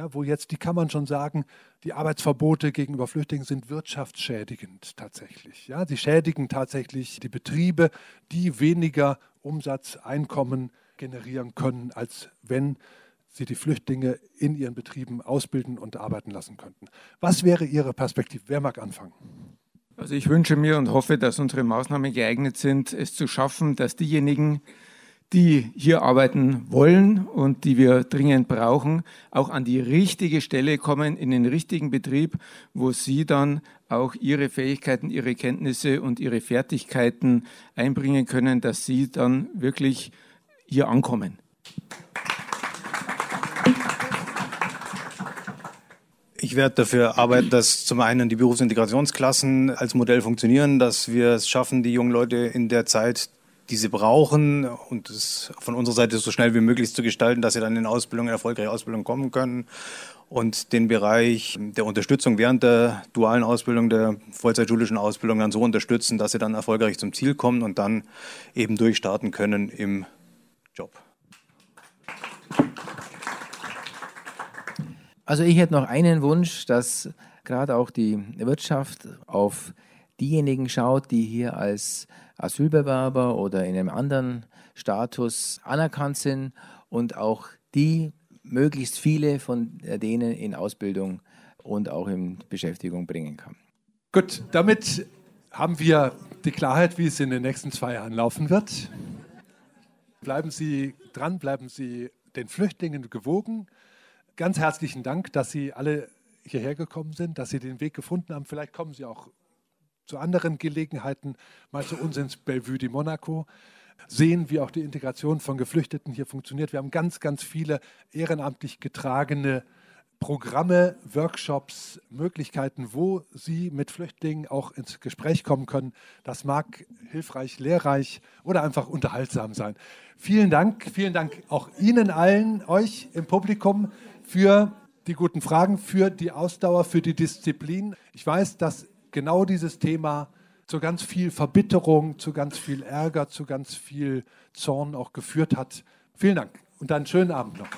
ja, wo jetzt die kann man schon sagen, die Arbeitsverbote gegenüber Flüchtlingen sind wirtschaftsschädigend tatsächlich. Ja, sie schädigen tatsächlich die Betriebe, die weniger Umsatz, Einkommen generieren können, als wenn sie die Flüchtlinge in ihren Betrieben ausbilden und arbeiten lassen könnten. Was wäre Ihre Perspektive? Wer mag anfangen? Also ich wünsche mir und hoffe, dass unsere Maßnahmen geeignet sind, es zu schaffen, dass diejenigen, die hier arbeiten wollen und die wir dringend brauchen, auch an die richtige Stelle kommen, in den richtigen Betrieb, wo sie dann auch ihre Fähigkeiten, ihre Kenntnisse und ihre Fertigkeiten einbringen können, dass sie dann wirklich hier ankommen. Ich werde dafür arbeiten, dass zum einen die Berufsintegrationsklassen als Modell funktionieren, dass wir es schaffen, die jungen Leute in der Zeit, die sie brauchen und es von unserer Seite so schnell wie möglich zu gestalten, dass sie dann in Ausbildung, in erfolgreiche Ausbildung kommen können und den Bereich der Unterstützung während der dualen Ausbildung, der vollzeitschulischen Ausbildung dann so unterstützen, dass sie dann erfolgreich zum Ziel kommen und dann eben durchstarten können im Job. Also ich hätte noch einen Wunsch, dass gerade auch die Wirtschaft auf diejenigen schaut, die hier als Asylbewerber oder in einem anderen Status anerkannt sind und auch die möglichst viele von denen in Ausbildung und auch in Beschäftigung bringen kann. Gut, damit haben wir die Klarheit, wie es in den nächsten zwei Jahren laufen wird. Bleiben Sie dran, bleiben Sie den Flüchtlingen gewogen ganz herzlichen Dank, dass Sie alle hierher gekommen sind, dass Sie den Weg gefunden haben. Vielleicht kommen Sie auch zu anderen Gelegenheiten mal zu uns ins Bellevue de Monaco sehen, wie auch die Integration von Geflüchteten hier funktioniert. Wir haben ganz, ganz viele ehrenamtlich getragene Programme, Workshops, Möglichkeiten, wo Sie mit Flüchtlingen auch ins Gespräch kommen können. Das mag hilfreich, lehrreich oder einfach unterhaltsam sein. Vielen Dank, vielen Dank auch Ihnen allen, euch im Publikum für die guten Fragen, für die Ausdauer, für die Disziplin. Ich weiß, dass genau dieses Thema zu ganz viel Verbitterung, zu ganz viel Ärger, zu ganz viel Zorn auch geführt hat. Vielen Dank und einen schönen Abend noch.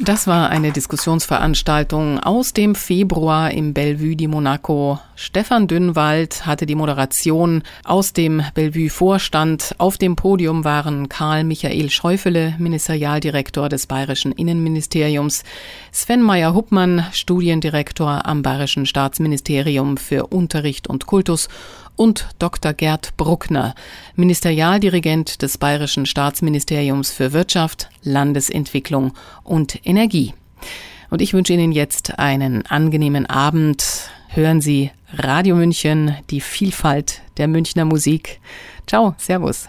Das war eine Diskussionsveranstaltung aus dem Februar im Bellevue di Monaco. Stefan Dünnwald hatte die Moderation aus dem Bellevue Vorstand. Auf dem Podium waren Karl Michael Schäufele, Ministerialdirektor des Bayerischen Innenministeriums, Sven Meyer-Huppmann, Studiendirektor am Bayerischen Staatsministerium für Unterricht und Kultus und Dr. Gerd Bruckner, Ministerialdirigent des Bayerischen Staatsministeriums für Wirtschaft, Landesentwicklung und Energie. Und ich wünsche Ihnen jetzt einen angenehmen Abend. Hören Sie Radio München, die Vielfalt der Münchner Musik. Ciao, Servus.